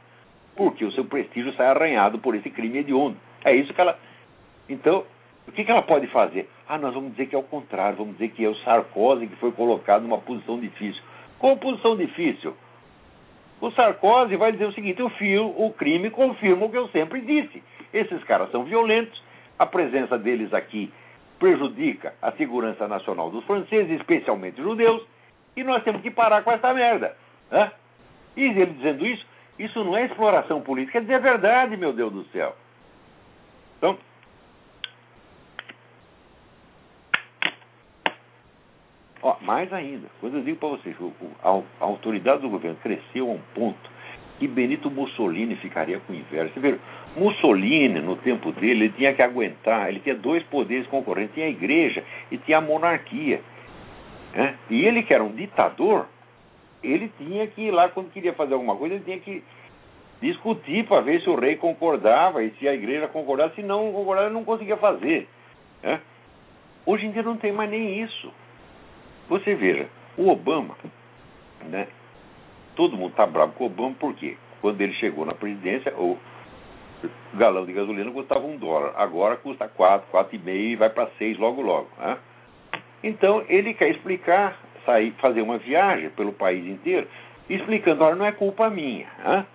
porque o seu prestígio sai arranhado por esse crime hediondo. É isso que ela. Então, o que, que ela pode fazer? Ah, nós vamos dizer que é o contrário, vamos dizer que é o Sarkozy que foi colocado numa posição difícil. Qual posição difícil? O Sarkozy vai dizer o seguinte: o, fio, o crime confirma o que eu sempre disse. Esses caras são violentos, a presença deles aqui prejudica a segurança nacional dos franceses, especialmente judeus, e nós temos que parar com essa merda. Né? E ele dizendo isso, isso não é exploração política, é dizer a verdade, meu Deus do céu. Então, Ó, mais ainda, quando eu digo para vocês, a, a, autoridade do governo cresceu a um ponto que Benito Mussolini ficaria com inveja. Você Mussolini, no tempo dele, ele tinha que aguentar, ele tinha dois poderes concorrentes, tinha a igreja e tinha a monarquia. Né? E ele, que era um ditador, ele tinha que ir lá, quando queria fazer alguma coisa, ele tinha que discutir para ver se o rei concordava e se a igreja concordava. Se não concordava, ele não conseguia fazer. Né? Hoje em dia não tem mais nem isso. Você veja, o Obama, né? Todo mundo está bravo com o Obama, por quê? Quando ele chegou na presidência, o galão de gasolina custava um dólar. Agora custa quatro, quatro e meio e vai para seis logo logo. Né? Então ele quer explicar, sair, fazer uma viagem pelo país inteiro, explicando, olha, não é culpa minha. Né?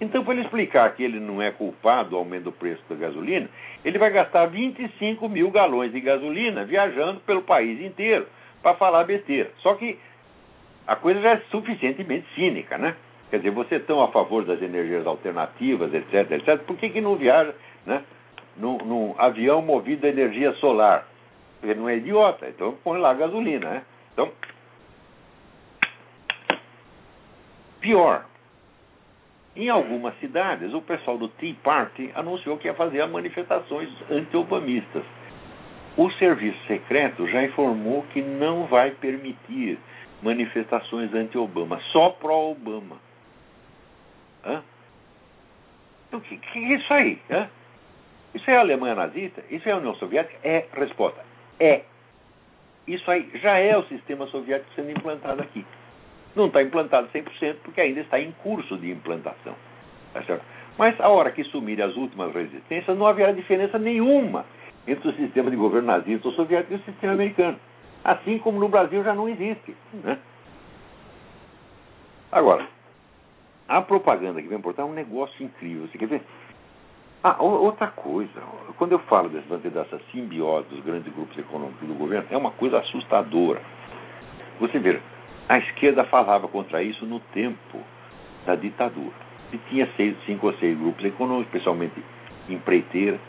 Então, para ele explicar que ele não é culpado do aumento do preço da gasolina, ele vai gastar 25 mil galões de gasolina viajando pelo país inteiro para falar besteira. Só que a coisa já é suficientemente cínica, né? Quer dizer, você tão a favor das energias alternativas, etc, etc, por que, que não viaja né, num, num avião movido a energia solar? Ele não é idiota, então põe lá gasolina, né? Então, pior, em algumas cidades, o pessoal do Tea Party anunciou que ia fazer manifestações anti-obamistas. O serviço secreto já informou que não vai permitir manifestações anti-Obama, só pró-Obama. O que, que, é isso aí? Hã? Isso é a Alemanha nazista? Isso é a União Soviética? É. Resposta: é. Isso aí já é o sistema soviético sendo implantado aqui. Não está implantado 100% porque ainda está em curso de implantação. Tá? Mas a hora que sumirem as últimas resistências, não haverá diferença nenhuma entre o sistema de governo nazista ou soviético e o sistema americano. Assim como no Brasil já não existe. Né? Agora, a propaganda que vem importar é um negócio incrível. Você quer ver? Ah, outra coisa, quando eu falo dessa, dessa simbiose dos grandes grupos econômicos do governo, é uma coisa assustadora. Você vê, a esquerda falava contra isso no tempo da ditadura. E tinha seis, cinco ou seis grupos econômicos, especialmente empreiteiras,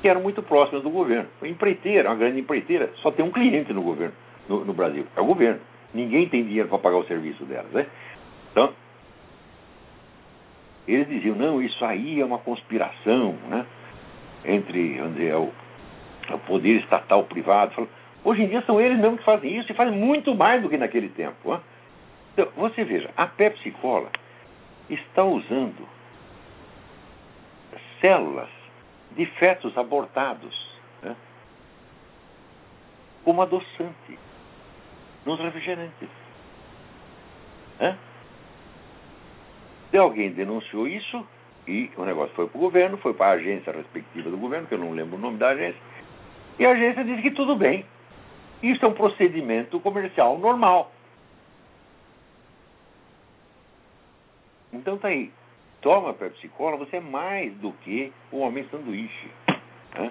que eram muito próximas do governo. A empreiteira, uma grande empreiteira, só tem um cliente no governo, no, no Brasil, é o governo. Ninguém tem dinheiro para pagar o serviço delas. Né? Então, eles diziam, não, isso aí é uma conspiração né? entre dizer, o, o poder estatal, privado. Hoje em dia são eles mesmos que fazem isso e fazem muito mais do que naquele tempo. Hein? Então, você veja, a Pepsi Cola está usando células de fetos abortados né, como adoçante nos refrigerantes. Né? E alguém denunciou isso e o negócio foi para o governo, foi para a agência respectiva do governo, que eu não lembro o nome da agência, e a agência disse que tudo bem. Isso é um procedimento comercial normal. Então tá aí. Toma Pepsi Cola, você é mais do que o homem sanduíche. Né?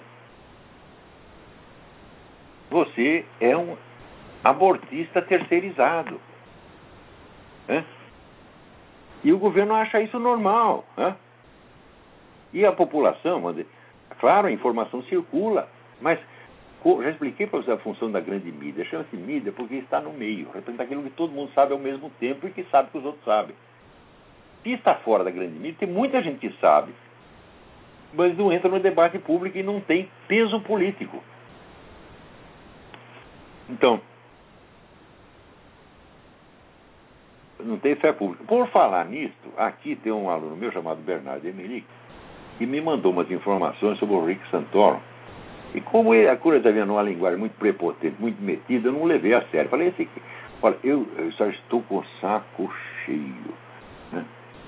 Você é um abortista terceirizado. Né? E o governo acha isso normal. Né? E a população, claro, a informação circula, mas já expliquei para você a função da grande mídia. Chama-se mídia porque está no meio, representa aquilo que todo mundo sabe ao mesmo tempo e que sabe que os outros sabem. Se está fora da grande mídia, tem muita gente que sabe, mas não entra no debate público e não tem peso político. Então, não tem fé pública. Por falar nisso, aqui tem um aluno meu chamado Bernardo Emerick, que me mandou umas informações sobre o Rick Santoro. E como ele, a cura está vendo uma linguagem muito prepotente, muito metida, eu não levei a sério. Falei assim, olha, eu, eu só estou com o saco cheio.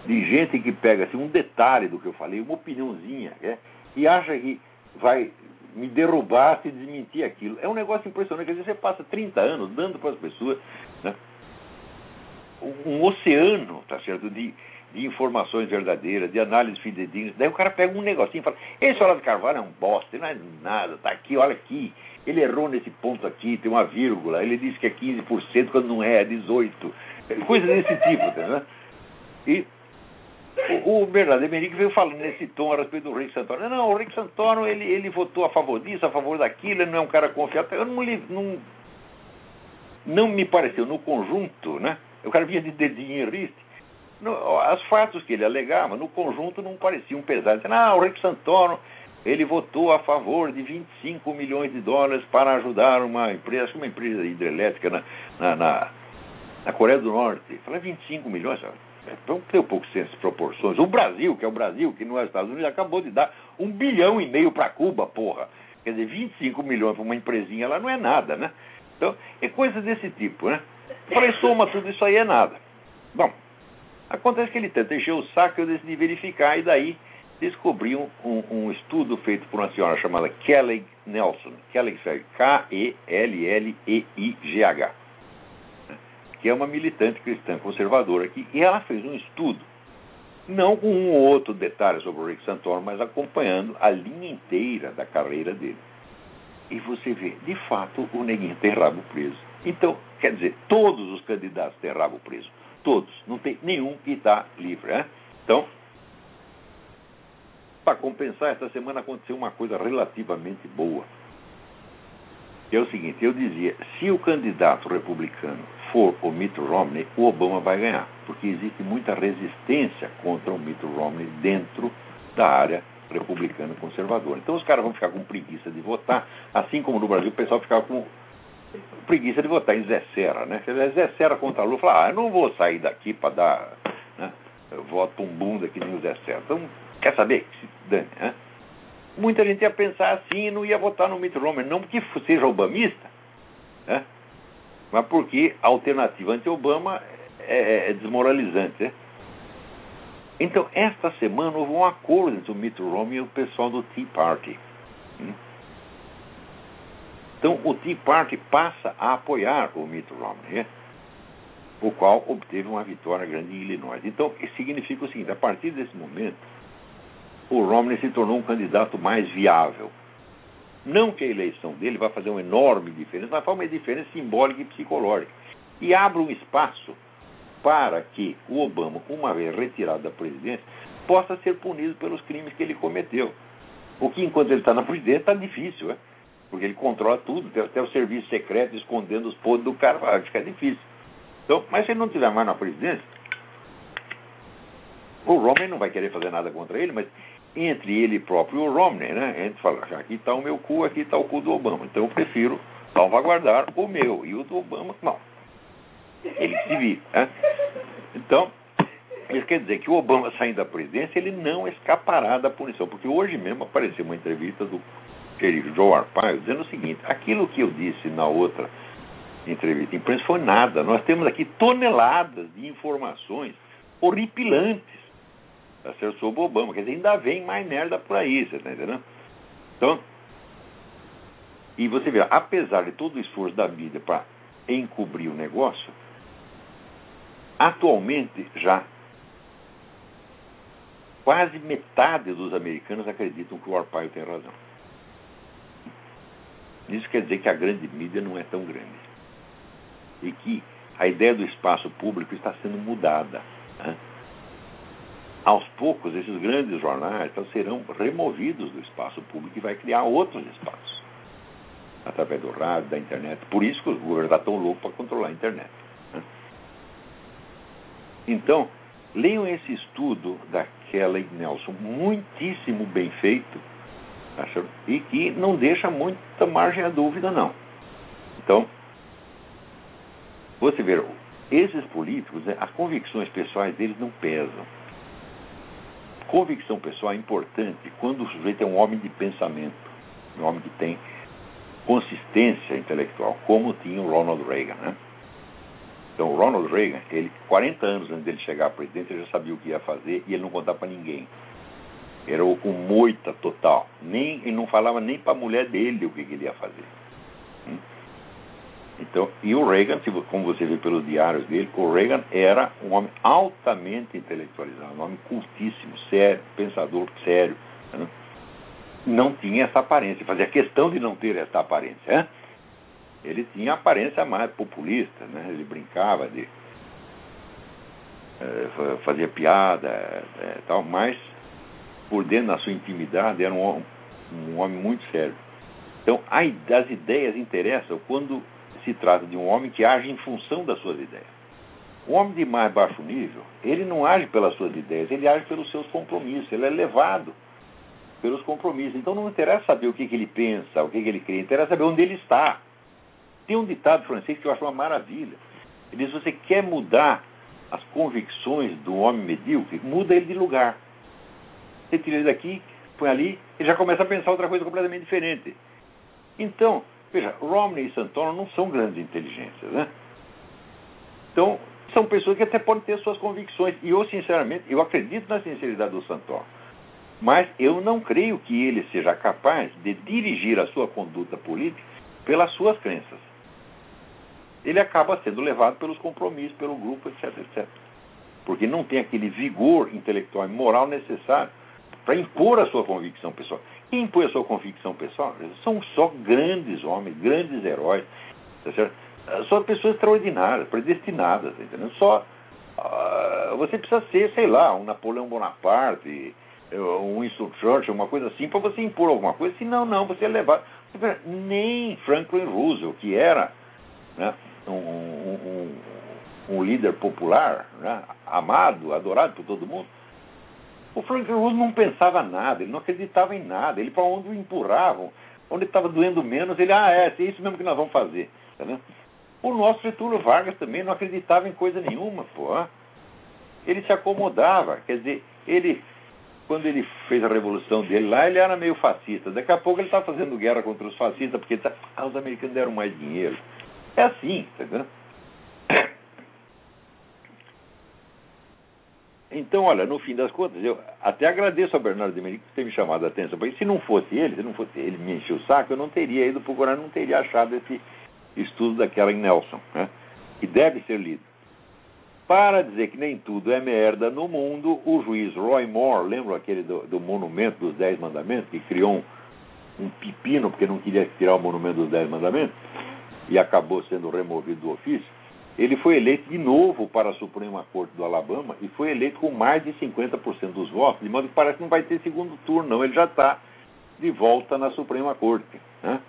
Né? De gente que pega assim, um detalhe do que eu falei, uma opiniãozinha, né? e acha que vai me derrubar se desmentir aquilo. É um negócio impressionante. Quer dizer, você passa 30 anos dando para as pessoas né, um oceano, tá certo, de, de informações verdadeiras, de análise fidedignas. Daí o cara pega um negocinho e fala: esse Olavo Carvalho é um bosta, não é nada, tá aqui, olha aqui. Ele errou nesse ponto aqui, tem uma vírgula. Ele disse que é 15% quando não é, é 18%. Coisa desse tipo, entendeu? E o, Bernardo Emerick veio falando nesse tom a respeito do Rick Santoro. Não, o Rick Santoro ele, ele votou a favor disso, a favor daquilo, ele não é um cara confiável. Eu não, não, não me pareceu, no conjunto, né? O cara vinha de dedinho em os fatos que ele alegava, no conjunto, não pareciam pesados. Não, o Rick Santoro ele votou a favor de 25 milhões de dólares para ajudar uma empresa, uma empresa hidrelétrica na, na, na, na Coreia do Norte. Falei 25 milhões, vamos ter um pouco senso de proporções. O Brasil, que é o Brasil, que não é os Estados Unidos, acabou de dar um bilhão e meio para Cuba, porra. Quer dizer, 25 milhões para uma empresinha lá não é nada, né? Então, é coisa desse tipo, né? Falei, soma tudo isso aí é nada. Bom, acontece que ele tenta encher o saco, eu decidi verificar, e daí descobri um, um, um estudo feito por uma senhora chamada Kelly Nelson. Kelly K-E-L-L-E-I-G-H que é uma militante cristã conservadora aqui, e ela fez um estudo, não com um ou outro detalhe sobre o Rick Santoro, mas acompanhando a linha inteira da carreira dele. E você vê, de fato, o neguinho tem rabo preso. Então, quer dizer, todos os candidatos têm rabo preso. Todos. Não tem nenhum que está livre. Né? Então, para compensar, esta semana aconteceu uma coisa relativamente boa. É o seguinte, eu dizia, se o candidato republicano for o Mitt Romney, o Obama vai ganhar, porque existe muita resistência contra o Mitt Romney dentro da área republicana conservadora. Então os caras vão ficar com preguiça de votar, assim como no Brasil o pessoal ficava com preguiça de votar em Zé Serra, né? Zé Serra contra Lula, fala, ah, eu não vou sair daqui para dar né, voto um bunda que nem o Zé Serra. Então, quer saber? Se dane, né? Muita gente ia pensar assim e não ia votar no Mitt Romney, não porque seja obamista, né? Mas porque a alternativa anti-Obama é, é, desmoralizante. Né? Então, esta semana houve um acordo entre o Mitt Romney e o pessoal do Tea Party. Hum? Então, o Tea Party passa a apoiar o Mitt Romney, né? o qual obteve uma vitória grande em Illinois. Então, isso significa o seguinte: a partir desse momento, o Romney se tornou um candidato mais viável. Não que a eleição dele vá fazer uma enorme diferença, mas faz uma diferença simbólica e psicológica. E abre um espaço para que o Obama, uma vez retirado da presidência, possa ser punido pelos crimes que ele cometeu. O que, enquanto ele está na presidência, está difícil, né? porque ele controla tudo, tem até o serviço secreto escondendo os podres do cara, vai ficar difícil. Então, mas se ele não estiver mais na presidência, o Romney não vai querer fazer nada contra ele, mas entre ele próprio e o Romney, né? A gente fala, aqui está o meu cu, aqui está o cu do Obama. Então eu prefiro salvaguardar o meu. E o do Obama, não. Ele se vira. Né? Então, isso quer dizer que o Obama saindo da presidência, ele não escapará da punição. Porque hoje mesmo apareceu uma entrevista do querido Joe Arpaio dizendo o seguinte: aquilo que eu disse na outra entrevista imprensa foi nada. Nós temos aqui toneladas de informações horripilantes tá certo? sobre o Obama. Quer dizer, ainda vem mais merda por aí, você está entendendo? Então, e você vê, apesar de todo o esforço da mídia para encobrir o negócio, atualmente já quase metade dos americanos acreditam que o Arpaio tem razão. Isso quer dizer que a grande mídia não é tão grande. E que a ideia do espaço público está sendo mudada. Né? Aos poucos, esses grandes jornais então, serão removidos do espaço público e vai criar outros espaços através do rádio, da internet. Por isso que o governo está tão louco para controlar a internet. Né? Então, leiam esse estudo da Kelly Nelson, muitíssimo bem feito, tá e que não deixa muita margem à dúvida, não. Então, você vê, esses políticos, né, as convicções pessoais deles não pesam. Convicção pessoal é importante quando o sujeito é um homem de pensamento, um homem que tem consistência intelectual, como tinha o Ronald Reagan. Né? Então, o Ronald Reagan, ele, 40 anos antes dele chegar à presidência, ele já sabia o que ia fazer e ele não contava para ninguém. Era o moita total. Nem, ele não falava nem para a mulher dele o que, que ele ia fazer. Então, e o Reagan, como você vê pelos diários dele, o Reagan era um homem altamente intelectualizado, um homem cultíssimo, sério, pensador sério. Né? Não tinha essa aparência, fazia questão de não ter essa aparência. Né? Ele tinha aparência mais populista, né? ele brincava de. É, fazia piada é, tal, mas por dentro da sua intimidade era um, um homem muito sério. Então, as ideias interessam quando se trata de um homem que age em função das suas ideias. O homem de mais baixo nível, ele não age pelas suas ideias, ele age pelos seus compromissos, ele é levado pelos compromissos. Então não interessa saber o que, que ele pensa, o que, que ele crê, interessa saber onde ele está. Tem um ditado francês que eu acho uma maravilha. Ele diz: você quer mudar as convicções do homem medíocre, muda ele de lugar. Você tira ele daqui, põe ali, ele já começa a pensar outra coisa completamente diferente. Então, Veja, Romney e Santoro não são grandes inteligências, né? Então, são pessoas que até podem ter suas convicções. E eu, sinceramente, eu acredito na sinceridade do Santoro. Mas eu não creio que ele seja capaz de dirigir a sua conduta política pelas suas crenças. Ele acaba sendo levado pelos compromissos, pelo grupo, etc, etc. Porque não tem aquele vigor intelectual e moral necessário para impor a sua convicção pessoal. Quem impõe a sua convicção pessoal são só grandes homens, grandes heróis, tá certo? Só pessoas extraordinárias, predestinadas, tá entendeu? Só uh, você precisa ser, sei lá, um Napoleão Bonaparte, um Winston Churchill, uma coisa assim, para você impor alguma coisa, senão não, você é levado. Nem Franklin Roosevelt, que era né, um, um, um, líder popular, né, amado, adorado por todo mundo, o Franklin Roosevelt não pensava nada, ele não acreditava em nada. Ele, para onde o empurravam, onde estava doendo menos, ele, ah, é, é isso mesmo que nós vamos fazer. O nosso Getúlio Vargas também não acreditava em coisa nenhuma, pô. Ele se acomodava, quer dizer, ele, quando ele fez a revolução dele lá, ele era meio fascista. Daqui a pouco ele está fazendo guerra contra os fascistas, porque tá, ah, os americanos deram mais dinheiro. É assim, tá entendendo? Então, olha, no fim das contas, eu até agradeço ao Bernardo de Merico por ter me chamado a atenção, porque se não fosse ele, se não fosse ele me encher o saco, eu não teria ido procurar, não teria achado esse estudo da Kellen Nelson, né, que deve ser lido. Para dizer que nem tudo é merda no mundo, o juiz Roy Moore, lembra aquele do, do monumento dos Dez Mandamentos, que criou um, um pepino porque não queria tirar o monumento dos Dez Mandamentos, e acabou sendo removido do ofício, ele foi eleito de novo para a Suprema Corte do Alabama e foi eleito com mais de 50% dos votos, de modo que parece que não vai ter segundo turno, não. Ele já está de volta na Suprema Corte. Né?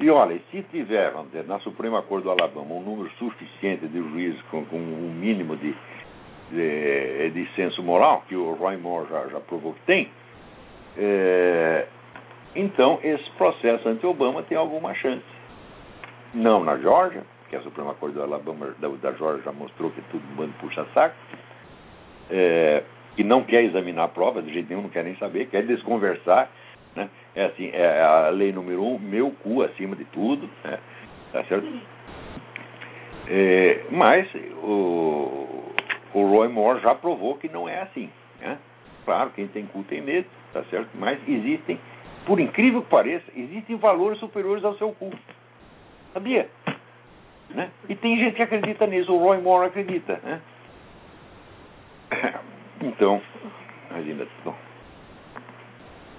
E olha, se tiver, dizer, na Suprema Corte do Alabama um número suficiente de juízes com, com um mínimo de, de, de senso moral, que o Roy Moore já, já provou que tem, É, então, esse processo anti-Obama tem alguma chance. Não na Georgia, que a Suprema Corte do Alabama, da, da Georgia já mostrou que tudo bando puxa-saco, é, e não quer examinar a prova, de jeito nenhum, não quer nem saber, quer desconversar. Né? É assim, é a lei número um, meu cu acima de tudo, né? tá certo? É, mas o, o Roy Moore já provou que não é assim. Né? Claro, quem tem cu tem medo, tá certo? Mas existem, por incrível que pareça, existem valores superiores ao seu cu. Sabia? Né? E tem gente que acredita nisso, o Roy Moore acredita. Né? Então, imagina. Bom.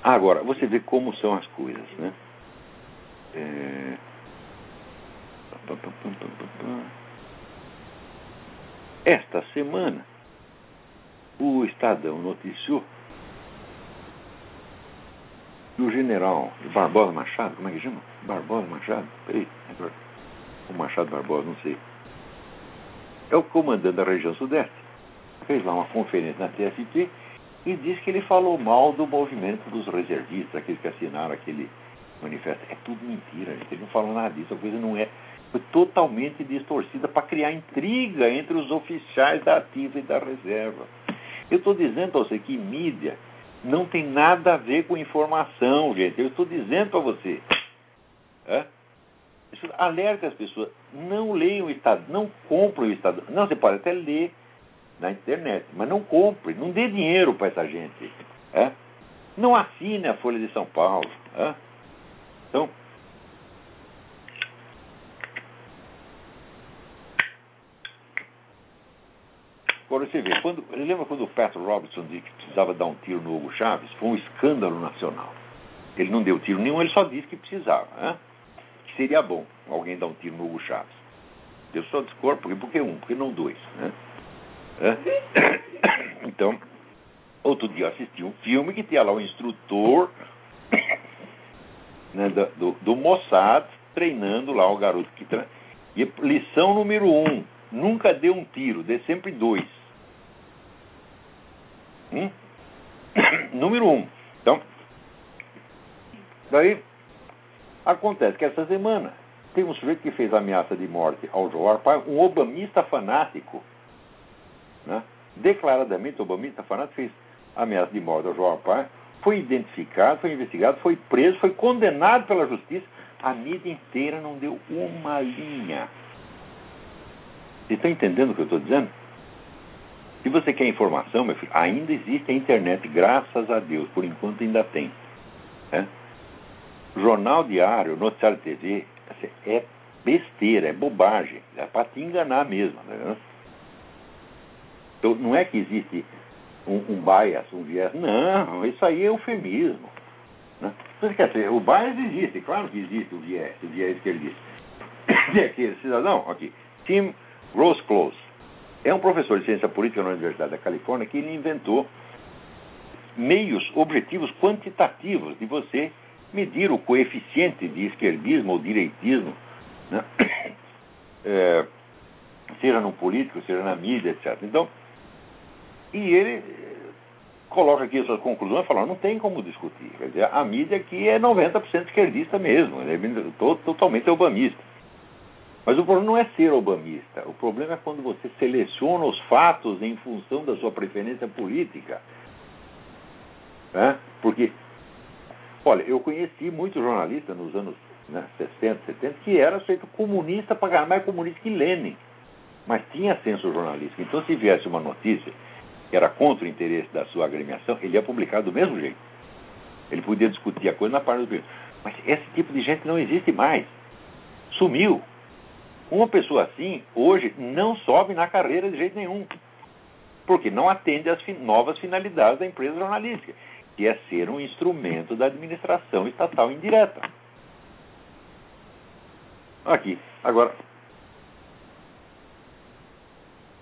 Agora, você vê como são as coisas, né? É... Esta semana, o Estadão noticiou que o general Barbosa Machado, como é que chama? Barbosa Machado? Peraí, agora. O Machado Barbosa, não sei. É o comandante da região sudeste. Fez lá uma conferência na TST e disse que ele falou mal do movimento dos reservistas, aqueles que assinaram aquele manifesto. É tudo mentira, gente. Ele não falou nada disso, a coisa não é. Foi totalmente distorcida para criar intriga entre os oficiais da ativa e da reserva. Eu estou dizendo para você que mídia não tem nada a ver com informação, gente. Eu estou dizendo para você. É? Alerta as pessoas. Não leiam o Estado, não comprem o Estado. Não, você pode até ler na internet, mas não compre, não dê dinheiro para essa gente. É? Não assine a Folha de São Paulo. É? Então. Agora você vê, quando, lembra quando o Pat Robertson disse que precisava dar um tiro no Hugo Chaves? Foi um escândalo nacional. Ele não deu tiro nenhum, ele só disse que precisava. É? Seria bom alguém dar um tiro no Hugo Chaves. Eu só discordo, porque, porque um, porque não dois. Né? Então, outro dia eu assisti um filme que tinha lá o um instrutor né, do, do, Mossad treinando lá o garoto que tra... e lição número um nunca dê um tiro dê sempre dois hum? número um então daí acontece que essa semana tem um sujeito que fez ameaça de morte ao João Arpaio um obamista fanático né? declaradamente obamista fanático fez ameaça de morte ao João Arpaio foi identificado, foi investigado, foi preso, foi condenado pela justiça. A mídia inteira não deu uma linha. Você está entendendo o que eu estou dizendo? Se você quer informação, meu filho, ainda existe a internet, graças a Deus, por enquanto ainda tem. É? Jornal diário, noticiário TV, assim, é besteira, é bobagem, é para te enganar mesmo. Né? Então, não é que existe um, um bias, um viés. Não, isso aí é eufemismo. Né? Quer dizer, o bias existe, claro que existe o viés, o viés que ele disse. Tem aquele cidadão, aqui, Tim Roseclose, é um professor de ciência política na Universidade da Califórnia que ele inventou meios objetivos quantitativos de você medir o coeficiente de esquerdismo ou direitismo, né? é, seja no político, seja na mídia, etc. Então, e ele coloca aqui suas conclusões e fala, não tem como discutir. Quer dizer, a mídia aqui é 90% esquerdista mesmo, é totalmente obamista. Mas o problema não é ser obamista. O problema é quando você seleciona os fatos em função da sua preferência política. Né? Porque, olha, eu conheci muitos jornalistas nos anos né, 60, 70 que era feito comunista para ganhar mais comunista que Lenin. Mas tinha senso jornalístico. Então, se viesse uma notícia que era contra o interesse da sua agremiação, ele ia publicar do mesmo jeito. Ele podia discutir a coisa na parte do perigo. Mas esse tipo de gente não existe mais. Sumiu. Uma pessoa assim, hoje, não sobe na carreira de jeito nenhum. Porque não atende às novas finalidades da empresa jornalística, que é ser um instrumento da administração estatal indireta. Aqui. Agora,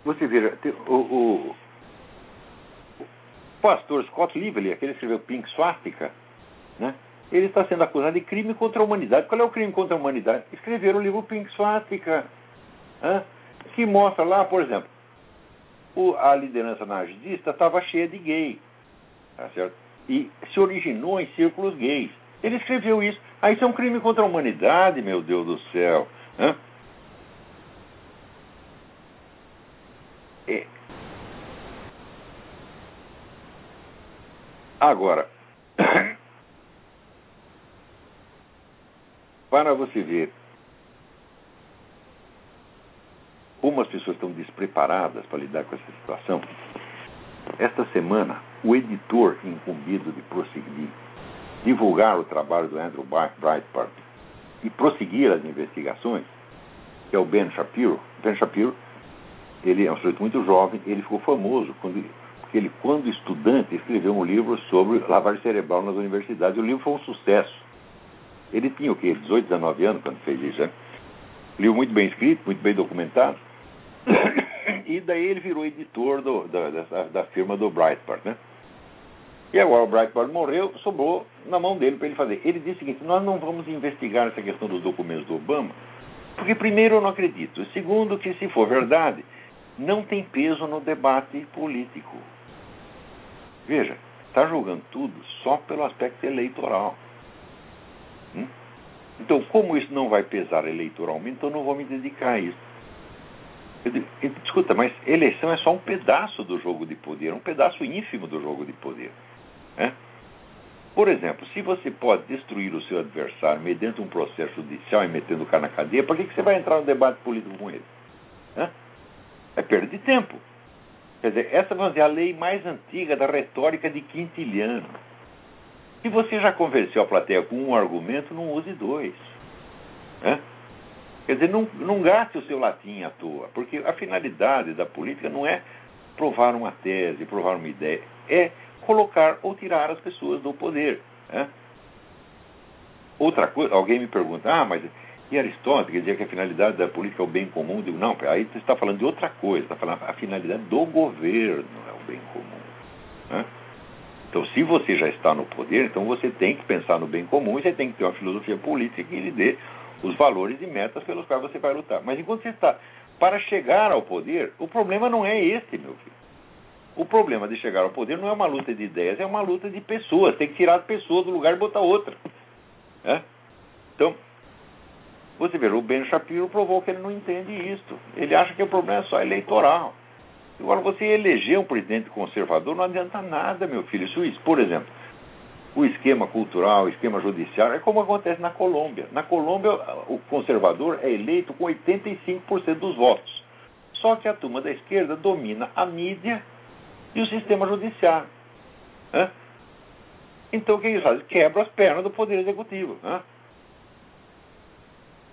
você veja, o, o, pastor Scott Lively, aquele que escreveu Pink Swastika, né? ele está sendo acusado de crime contra a humanidade. Qual é o crime contra a humanidade? Escrever o livro Pink Swastika, né? que mostra lá, por exemplo, o, a liderança nazista estava cheia de gay. Tá certo? E se originou em círculos gays. Ele escreveu isso. Ah, isso é um crime contra a humanidade, meu Deus do céu. Hã? É. Agora, para você ver como as pessoas estão despreparadas para lidar com essa situação, esta semana o editor incumbido de prosseguir, divulgar o trabalho do Andrew Breitbart e prosseguir as investigações, que é o Ben Shapiro. Ben Shapiro, ele é um sujeito muito jovem, ele ficou famoso quando porque ele, quando estudante, escreveu um livro sobre lavagem cerebral nas universidades. O livro foi um sucesso. Ele tinha o quê? 18, 19 anos quando fez isso, né? Livro muito bem escrito, muito bem documentado. e daí ele virou editor do, da, da, da, firma do Breitbart, né? E agora o Breitbart morreu, sobrou na mão dele para ele fazer. Ele disse o seguinte: nós não vamos investigar essa questão dos documentos do Obama, porque primeiro eu não acredito, segundo que se for verdade, não tem peso no debate político. Veja, está julgando tudo só pelo aspecto eleitoral. Hum? Então, como isso não vai pesar eleitoralmente, então não vou me dedicar a isso. Digo, escuta, mas eleição é só um pedaço do jogo de poder, um pedaço ínfimo do jogo de poder. Né? Por exemplo, se você pode destruir o seu adversário mediante um processo judicial e metendo o cara na cadeia, por que, que você vai entrar no debate político com ele? Né? É perda de tempo. Quer dizer, essa vamos dizer, a lei mais antiga da retórica de Quintiliano. Se você já convenceu a plateia com um argumento, não use dois. Quer dizer, não, não gaste o seu latim à toa, porque a finalidade da política não é provar uma tese, provar uma ideia, é colocar ou tirar as pessoas do poder. Né? Outra coisa, alguém me pergunta, ah, mas e Aristóteles quer dizer que a finalidade da política é o bem comum? Eu digo, não, aí você está falando de outra coisa, está falando a finalidade do governo é o bem comum. Né? Então, se você já está no poder, então você tem que pensar no bem comum e você tem que ter uma filosofia política que lhe dê os valores e metas pelos quais você vai lutar. Mas enquanto você está para chegar ao poder, o problema não é esse, meu filho. O problema de chegar ao poder não é uma luta de ideias, é uma luta de pessoas. Tem que tirar as pessoas do lugar e botar outra. Né? Então, você vê, o Ben Shapiro provou que ele não entende isso. Ele acha que o problema é só eleitoral. Agora, você eleger um presidente conservador não adianta nada, meu filho. Isso. Por exemplo, o esquema cultural, o esquema judiciário, é como acontece na Colômbia. Na Colômbia, o conservador é eleito com 85% dos votos. Só que a turma da esquerda domina a mídia e o sistema judiciário. Né? Então, o que eles fazem? Quebra as pernas do Poder Executivo. Né?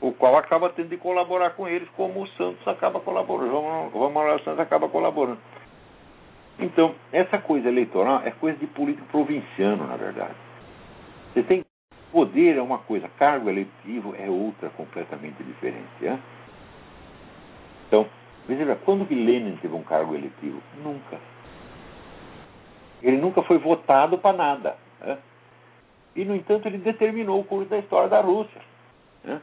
o qual acaba tendo de colaborar com eles, como o Santos acaba colaborando, João Manuel Santos acaba colaborando. Então, essa coisa eleitoral é coisa de político provinciano, na verdade. Você tem poder é uma coisa, cargo eletivo é outra completamente diferente. É? Então, veja, quando que Lenin teve um cargo eletivo? Nunca. Ele nunca foi votado para nada. É? E, no entanto, ele determinou o curso da história da Rússia. É?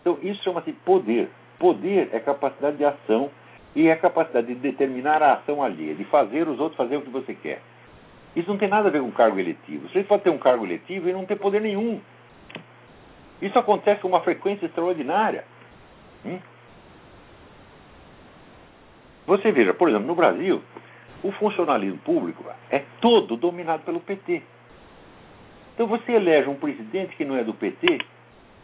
Então, isso chama-se poder. Poder é capacidade de ação e é capacidade de determinar a ação alheia, de fazer os outros fazer o que você quer. Isso não tem nada a ver com cargo eletivo. Você pode ter um cargo eletivo e não ter poder nenhum. Isso acontece com uma frequência extraordinária. Hum? Você veja, por exemplo, no Brasil, o funcionalismo público é todo dominado pelo PT. Então você elege um presidente que não é do PT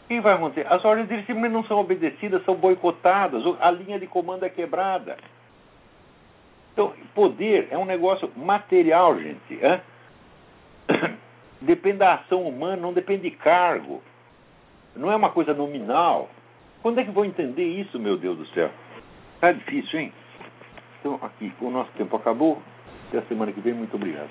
o que vai acontecer? As ordens dele simplesmente não são obedecidas, são boicotadas, a linha de comando é quebrada. Então, poder é um negócio material, gente. Hein? Depende da ação humana, não depende de cargo. Não é uma coisa nominal. Quando é que vou entender isso, meu Deus do céu? Tá difícil, hein? Então, aqui, o nosso tempo acabou. Até a semana que vem. Muito obrigado.